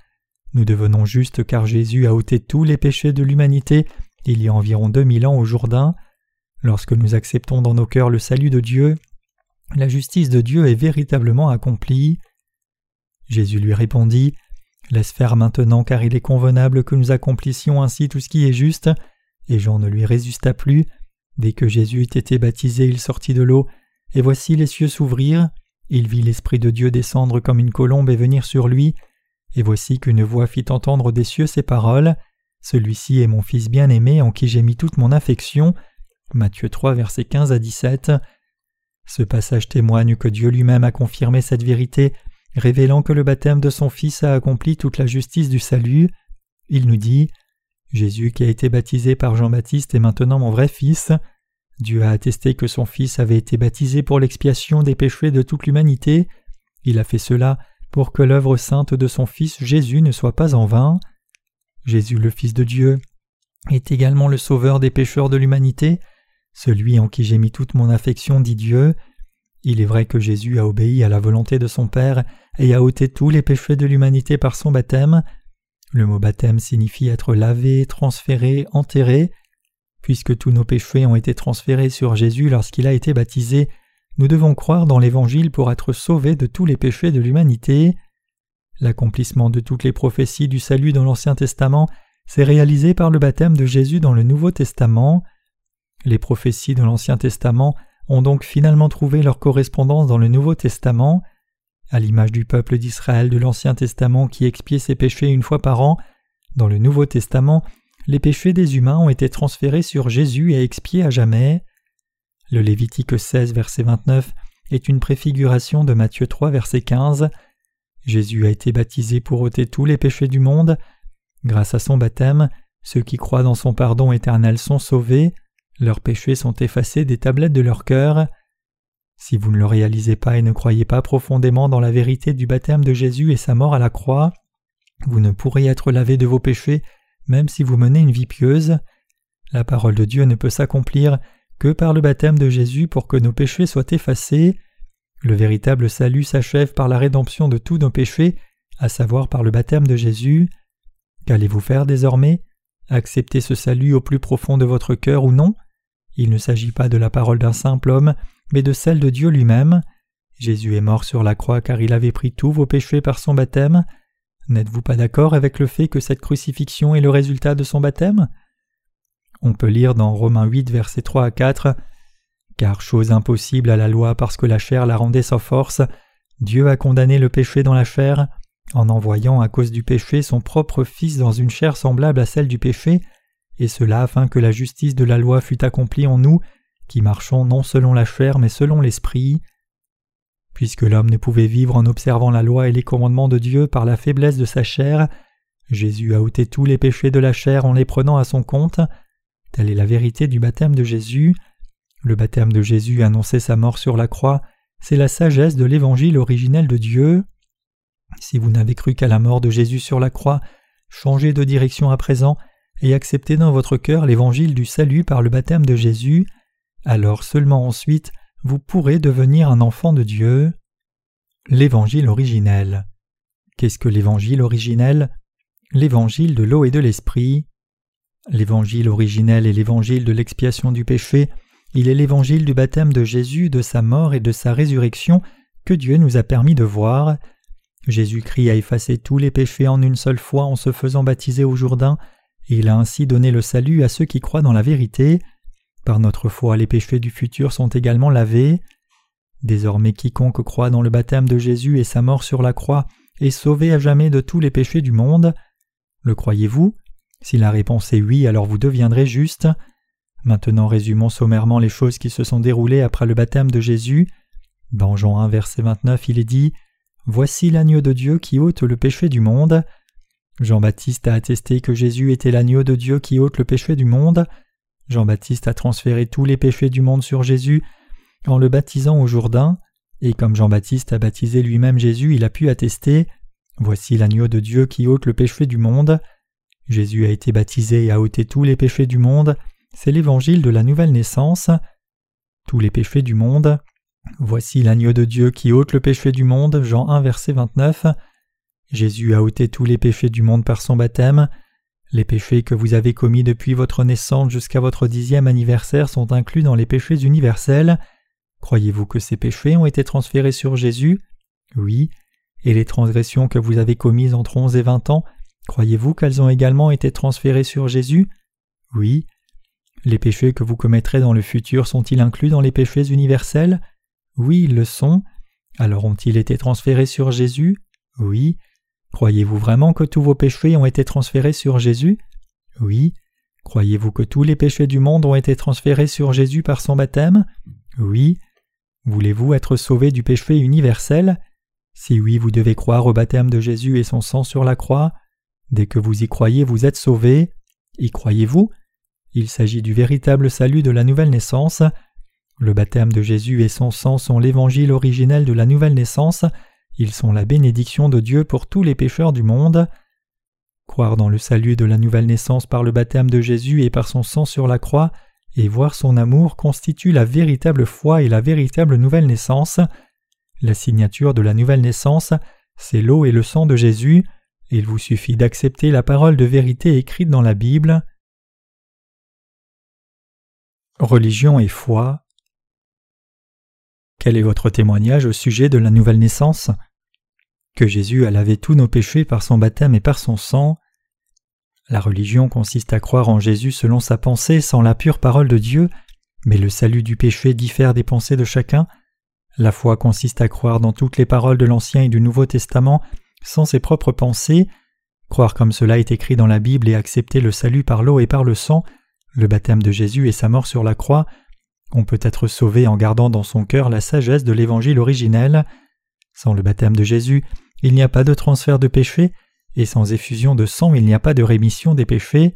Nous devenons justes car Jésus a ôté tous les péchés de l'humanité il y a environ deux mille ans au Jourdain. Lorsque nous acceptons dans nos cœurs le salut de Dieu, la justice de Dieu est véritablement accomplie. Jésus lui répondit Laisse faire maintenant, car il est convenable que nous accomplissions ainsi tout ce qui est juste. Et Jean ne lui résista plus. Dès que Jésus eut été baptisé, il sortit de l'eau, et voici les cieux s'ouvrirent. Il vit l'Esprit de Dieu descendre comme une colombe et venir sur lui. Et voici qu'une voix fit entendre des cieux ces paroles. Celui-ci est mon Fils bien-aimé en qui j'ai mis toute mon affection. Matthieu 3, versets 15 à 17. Ce passage témoigne que Dieu lui-même a confirmé cette vérité, révélant que le baptême de son Fils a accompli toute la justice du salut. Il nous dit Jésus qui a été baptisé par Jean-Baptiste est maintenant mon vrai Fils. Dieu a attesté que son Fils avait été baptisé pour l'expiation des péchés de toute l'humanité. Il a fait cela pour que l'œuvre sainte de son Fils Jésus ne soit pas en vain. Jésus le Fils de Dieu est également le Sauveur des pécheurs de l'humanité, celui en qui j'ai mis toute mon affection, dit Dieu. Il est vrai que Jésus a obéi à la volonté de son Père et a ôté tous les péchés de l'humanité par son baptême. Le mot baptême signifie être lavé, transféré, enterré. Puisque tous nos péchés ont été transférés sur Jésus lorsqu'il a été baptisé, nous devons croire dans l'Évangile pour être sauvés de tous les péchés de l'humanité. L'accomplissement de toutes les prophéties du salut dans l'Ancien Testament s'est réalisé par le baptême de Jésus dans le Nouveau Testament. Les prophéties de l'Ancien Testament ont donc finalement trouvé leur correspondance dans le Nouveau Testament. À l'image du peuple d'Israël de l'Ancien Testament qui expiait ses péchés une fois par an, dans le Nouveau Testament, les péchés des humains ont été transférés sur Jésus et expiés à jamais. Le Lévitique 16, verset 29 est une préfiguration de Matthieu 3, verset 15. Jésus a été baptisé pour ôter tous les péchés du monde. Grâce à son baptême, ceux qui croient dans son pardon éternel sont sauvés, leurs péchés sont effacés des tablettes de leur cœur. Si vous ne le réalisez pas et ne croyez pas profondément dans la vérité du baptême de Jésus et sa mort à la croix, vous ne pourrez être lavé de vos péchés même si vous menez une vie pieuse. La parole de Dieu ne peut s'accomplir que par le baptême de Jésus pour que nos péchés soient effacés. Le véritable salut s'achève par la rédemption de tous nos péchés, à savoir par le baptême de Jésus. Qu'allez-vous faire désormais? Accepter ce salut au plus profond de votre cœur ou non? Il ne s'agit pas de la parole d'un simple homme, mais de celle de Dieu lui-même. Jésus est mort sur la croix car il avait pris tous vos péchés par son baptême. N'êtes-vous pas d'accord avec le fait que cette crucifixion est le résultat de son baptême? On peut lire dans Romains 8, versets 3 à 4 Car chose impossible à la loi parce que la chair la rendait sans force, Dieu a condamné le péché dans la chair, en envoyant à cause du péché son propre Fils dans une chair semblable à celle du péché, et cela afin que la justice de la loi fût accomplie en nous, qui marchons non selon la chair mais selon l'Esprit. Puisque l'homme ne pouvait vivre en observant la loi et les commandements de Dieu par la faiblesse de sa chair, Jésus a ôté tous les péchés de la chair en les prenant à son compte. Telle est la vérité du baptême de Jésus. Le baptême de Jésus annonçait sa mort sur la croix, c'est la sagesse de l'évangile originel de Dieu. Si vous n'avez cru qu'à la mort de Jésus sur la croix, changez de direction à présent et acceptez dans votre cœur l'évangile du salut par le baptême de Jésus, alors seulement ensuite vous pourrez devenir un enfant de Dieu. L'Évangile originel. Qu'est-ce que l'Évangile originel? L'Évangile de l'eau et de l'Esprit. L'Évangile originel est l'Évangile de l'expiation du péché, il est l'Évangile du baptême de Jésus, de sa mort et de sa résurrection que Dieu nous a permis de voir. Jésus-Christ a effacé tous les péchés en une seule fois en se faisant baptiser au Jourdain, il a ainsi donné le salut à ceux qui croient dans la vérité. Par notre foi, les péchés du futur sont également lavés. Désormais quiconque croit dans le baptême de Jésus et sa mort sur la croix est sauvé à jamais de tous les péchés du monde. Le croyez-vous? Si la réponse est oui, alors vous deviendrez juste. Maintenant résumons sommairement les choses qui se sont déroulées après le baptême de Jésus. Dans Jean 1 verset 29 il est dit Voici l'agneau de Dieu qui ôte le péché du monde. Jean-Baptiste a attesté que Jésus était l'agneau de Dieu qui ôte le péché du monde. Jean-Baptiste a transféré tous les péchés du monde sur Jésus en le baptisant au Jourdain, et comme Jean-Baptiste a baptisé lui-même Jésus, il a pu attester Voici l'agneau de Dieu qui ôte le péché du monde. Jésus a été baptisé et a ôté tous les péchés du monde. C'est l'évangile de la nouvelle naissance. Tous les péchés du monde. Voici l'agneau de Dieu qui ôte le péché du monde. Jean 1, verset 29. Jésus a ôté tous les péchés du monde par son baptême. Les péchés que vous avez commis depuis votre naissance jusqu'à votre dixième anniversaire sont inclus dans les péchés universels. Croyez-vous que ces péchés ont été transférés sur Jésus? Oui. Et les transgressions que vous avez commises entre onze et vingt ans, croyez-vous qu'elles ont également été transférées sur Jésus? Oui. Les péchés que vous commettrez dans le futur sont-ils inclus dans les péchés universels? Oui, ils le sont. Alors ont-ils été transférés sur Jésus? Oui. Croyez-vous vraiment que tous vos péchés ont été transférés sur Jésus? Oui. Croyez-vous que tous les péchés du monde ont été transférés sur Jésus par son baptême? Oui. Voulez-vous être sauvé du péché universel? Si oui, vous devez croire au baptême de Jésus et son sang sur la croix. Dès que vous y croyez, vous êtes sauvé. Y croyez-vous? Il s'agit du véritable salut de la nouvelle naissance. Le baptême de Jésus et son sang sont l'évangile originel de la nouvelle naissance, ils sont la bénédiction de Dieu pour tous les pécheurs du monde. Croire dans le salut de la nouvelle naissance par le baptême de Jésus et par son sang sur la croix, et voir son amour constitue la véritable foi et la véritable nouvelle naissance. La signature de la nouvelle naissance, c'est l'eau et le sang de Jésus. Il vous suffit d'accepter la parole de vérité écrite dans la Bible. Religion et foi. Quel est votre témoignage au sujet de la nouvelle naissance? Que Jésus a lavé tous nos péchés par son baptême et par son sang. La religion consiste à croire en Jésus selon sa pensée sans la pure parole de Dieu, mais le salut du péché diffère des pensées de chacun. La foi consiste à croire dans toutes les paroles de l'Ancien et du Nouveau Testament sans ses propres pensées, croire comme cela est écrit dans la Bible et accepter le salut par l'eau et par le sang, le baptême de Jésus et sa mort sur la croix. On peut être sauvé en gardant dans son cœur la sagesse de l'Évangile originel. Sans le baptême de Jésus, il n'y a pas de transfert de péché, et sans effusion de sang, il n'y a pas de rémission des péchés.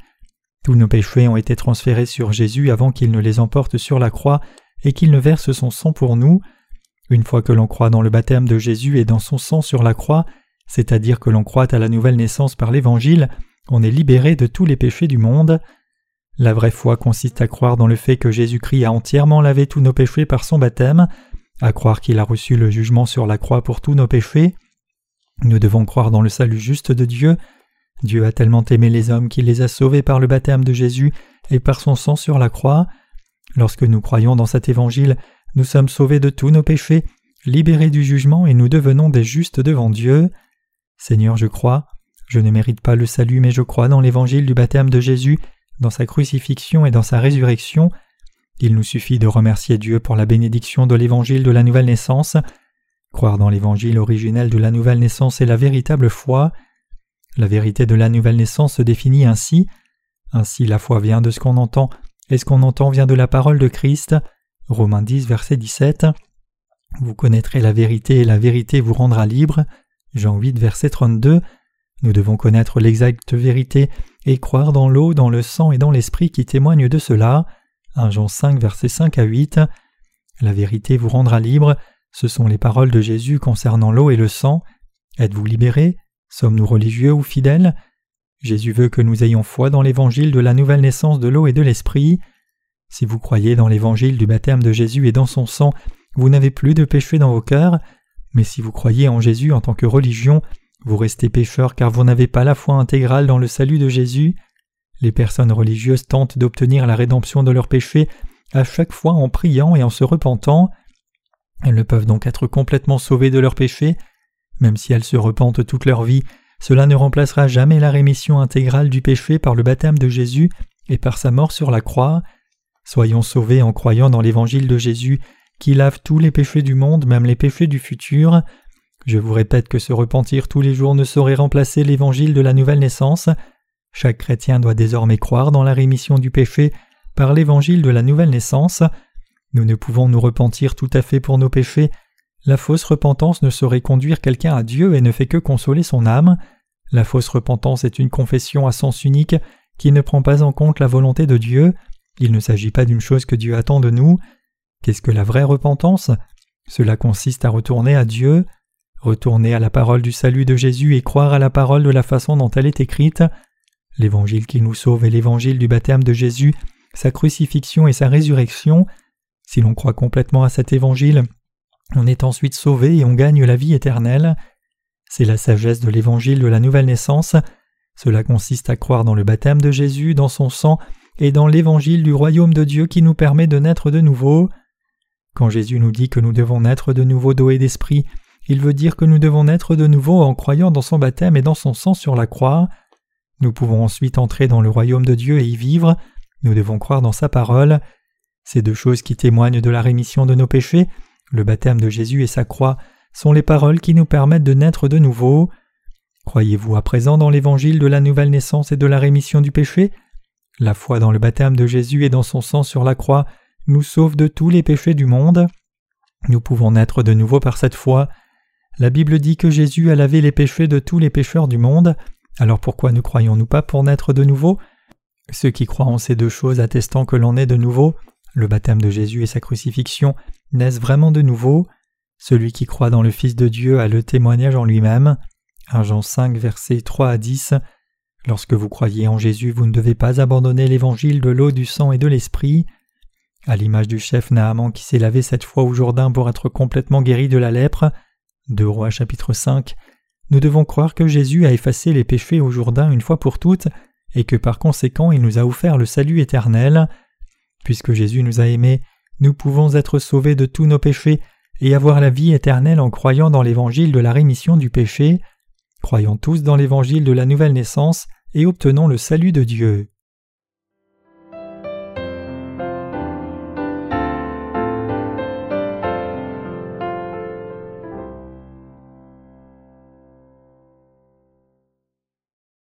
Tous nos péchés ont été transférés sur Jésus avant qu'il ne les emporte sur la croix et qu'il ne verse son sang pour nous. Une fois que l'on croit dans le baptême de Jésus et dans son sang sur la croix, c'est-à-dire que l'on croit à la nouvelle naissance par l'Évangile, on est libéré de tous les péchés du monde. La vraie foi consiste à croire dans le fait que Jésus-Christ a entièrement lavé tous nos péchés par son baptême, à croire qu'il a reçu le jugement sur la croix pour tous nos péchés. Nous devons croire dans le salut juste de Dieu. Dieu a tellement aimé les hommes qu'il les a sauvés par le baptême de Jésus et par son sang sur la croix. Lorsque nous croyons dans cet évangile, nous sommes sauvés de tous nos péchés, libérés du jugement et nous devenons des justes devant Dieu. Seigneur, je crois, je ne mérite pas le salut, mais je crois dans l'évangile du baptême de Jésus, dans sa crucifixion et dans sa résurrection. Il nous suffit de remercier Dieu pour la bénédiction de l'évangile de la nouvelle naissance. Croire dans l'évangile originel de la nouvelle naissance est la véritable foi. La vérité de la nouvelle naissance se définit ainsi. Ainsi la foi vient de ce qu'on entend, et ce qu'on entend vient de la parole de Christ. Romains 10, verset 17. Vous connaîtrez la vérité et la vérité vous rendra libre. Jean 8, verset 32. Nous devons connaître l'exacte vérité et croire dans l'eau, dans le sang et dans l'esprit qui témoignent de cela. 1 Jean 5, verset 5 à 8. La vérité vous rendra libre. Ce sont les paroles de Jésus concernant l'eau et le sang. Êtes-vous libérés? Sommes-nous religieux ou fidèles? Jésus veut que nous ayons foi dans l'évangile de la nouvelle naissance de l'eau et de l'esprit. Si vous croyez dans l'évangile du baptême de Jésus et dans son sang, vous n'avez plus de péché dans vos cœurs, mais si vous croyez en Jésus en tant que religion, vous restez pécheur car vous n'avez pas la foi intégrale dans le salut de Jésus. Les personnes religieuses tentent d'obtenir la rédemption de leurs péchés à chaque fois en priant et en se repentant. Elles ne peuvent donc être complètement sauvées de leurs péchés, même si elles se repentent toute leur vie, cela ne remplacera jamais la rémission intégrale du péché par le baptême de Jésus et par sa mort sur la croix. Soyons sauvés en croyant dans l'évangile de Jésus qui lave tous les péchés du monde, même les péchés du futur. Je vous répète que se repentir tous les jours ne saurait remplacer l'évangile de la nouvelle naissance. Chaque chrétien doit désormais croire dans la rémission du péché par l'évangile de la nouvelle naissance. Nous ne pouvons nous repentir tout à fait pour nos péchés. La fausse repentance ne saurait conduire quelqu'un à Dieu et ne fait que consoler son âme. La fausse repentance est une confession à sens unique qui ne prend pas en compte la volonté de Dieu. Il ne s'agit pas d'une chose que Dieu attend de nous. Qu'est-ce que la vraie repentance? Cela consiste à retourner à Dieu, retourner à la parole du salut de Jésus et croire à la parole de la façon dont elle est écrite. L'évangile qui nous sauve est l'évangile du baptême de Jésus, sa crucifixion et sa résurrection. Si l'on croit complètement à cet évangile, on est ensuite sauvé et on gagne la vie éternelle. C'est la sagesse de l'évangile de la nouvelle naissance. Cela consiste à croire dans le baptême de Jésus, dans son sang et dans l'évangile du royaume de Dieu qui nous permet de naître de nouveau. Quand Jésus nous dit que nous devons naître de nouveau d'eau et d'esprit, il veut dire que nous devons naître de nouveau en croyant dans son baptême et dans son sang sur la croix. Nous pouvons ensuite entrer dans le royaume de Dieu et y vivre, nous devons croire dans sa parole. Ces deux choses qui témoignent de la rémission de nos péchés, le baptême de Jésus et sa croix, sont les paroles qui nous permettent de naître de nouveau. Croyez-vous à présent dans l'évangile de la nouvelle naissance et de la rémission du péché? La foi dans le baptême de Jésus et dans son sang sur la croix nous sauve de tous les péchés du monde. Nous pouvons naître de nouveau par cette foi. La Bible dit que Jésus a lavé les péchés de tous les pécheurs du monde, alors pourquoi ne croyons-nous pas pour naître de nouveau? Ceux qui croient en ces deux choses attestant que l'on est de nouveau, le baptême de Jésus et sa crucifixion, naissent vraiment de nouveau. Celui qui croit dans le Fils de Dieu a le témoignage en lui-même. 1 Jean 5, versets 3 à 10. Lorsque vous croyez en Jésus, vous ne devez pas abandonner l'évangile de l'eau, du sang et de l'esprit. À l'image du chef Naaman qui s'est lavé cette fois au Jourdain pour être complètement guéri de la lèpre, 2 Rois chapitre 5, nous devons croire que Jésus a effacé les péchés au Jourdain une fois pour toutes et que par conséquent il nous a offert le salut éternel. Puisque Jésus nous a aimés, nous pouvons être sauvés de tous nos péchés et avoir la vie éternelle en croyant dans l'évangile de la rémission du péché. Croyons tous dans l'évangile de la nouvelle naissance et obtenons le salut de Dieu.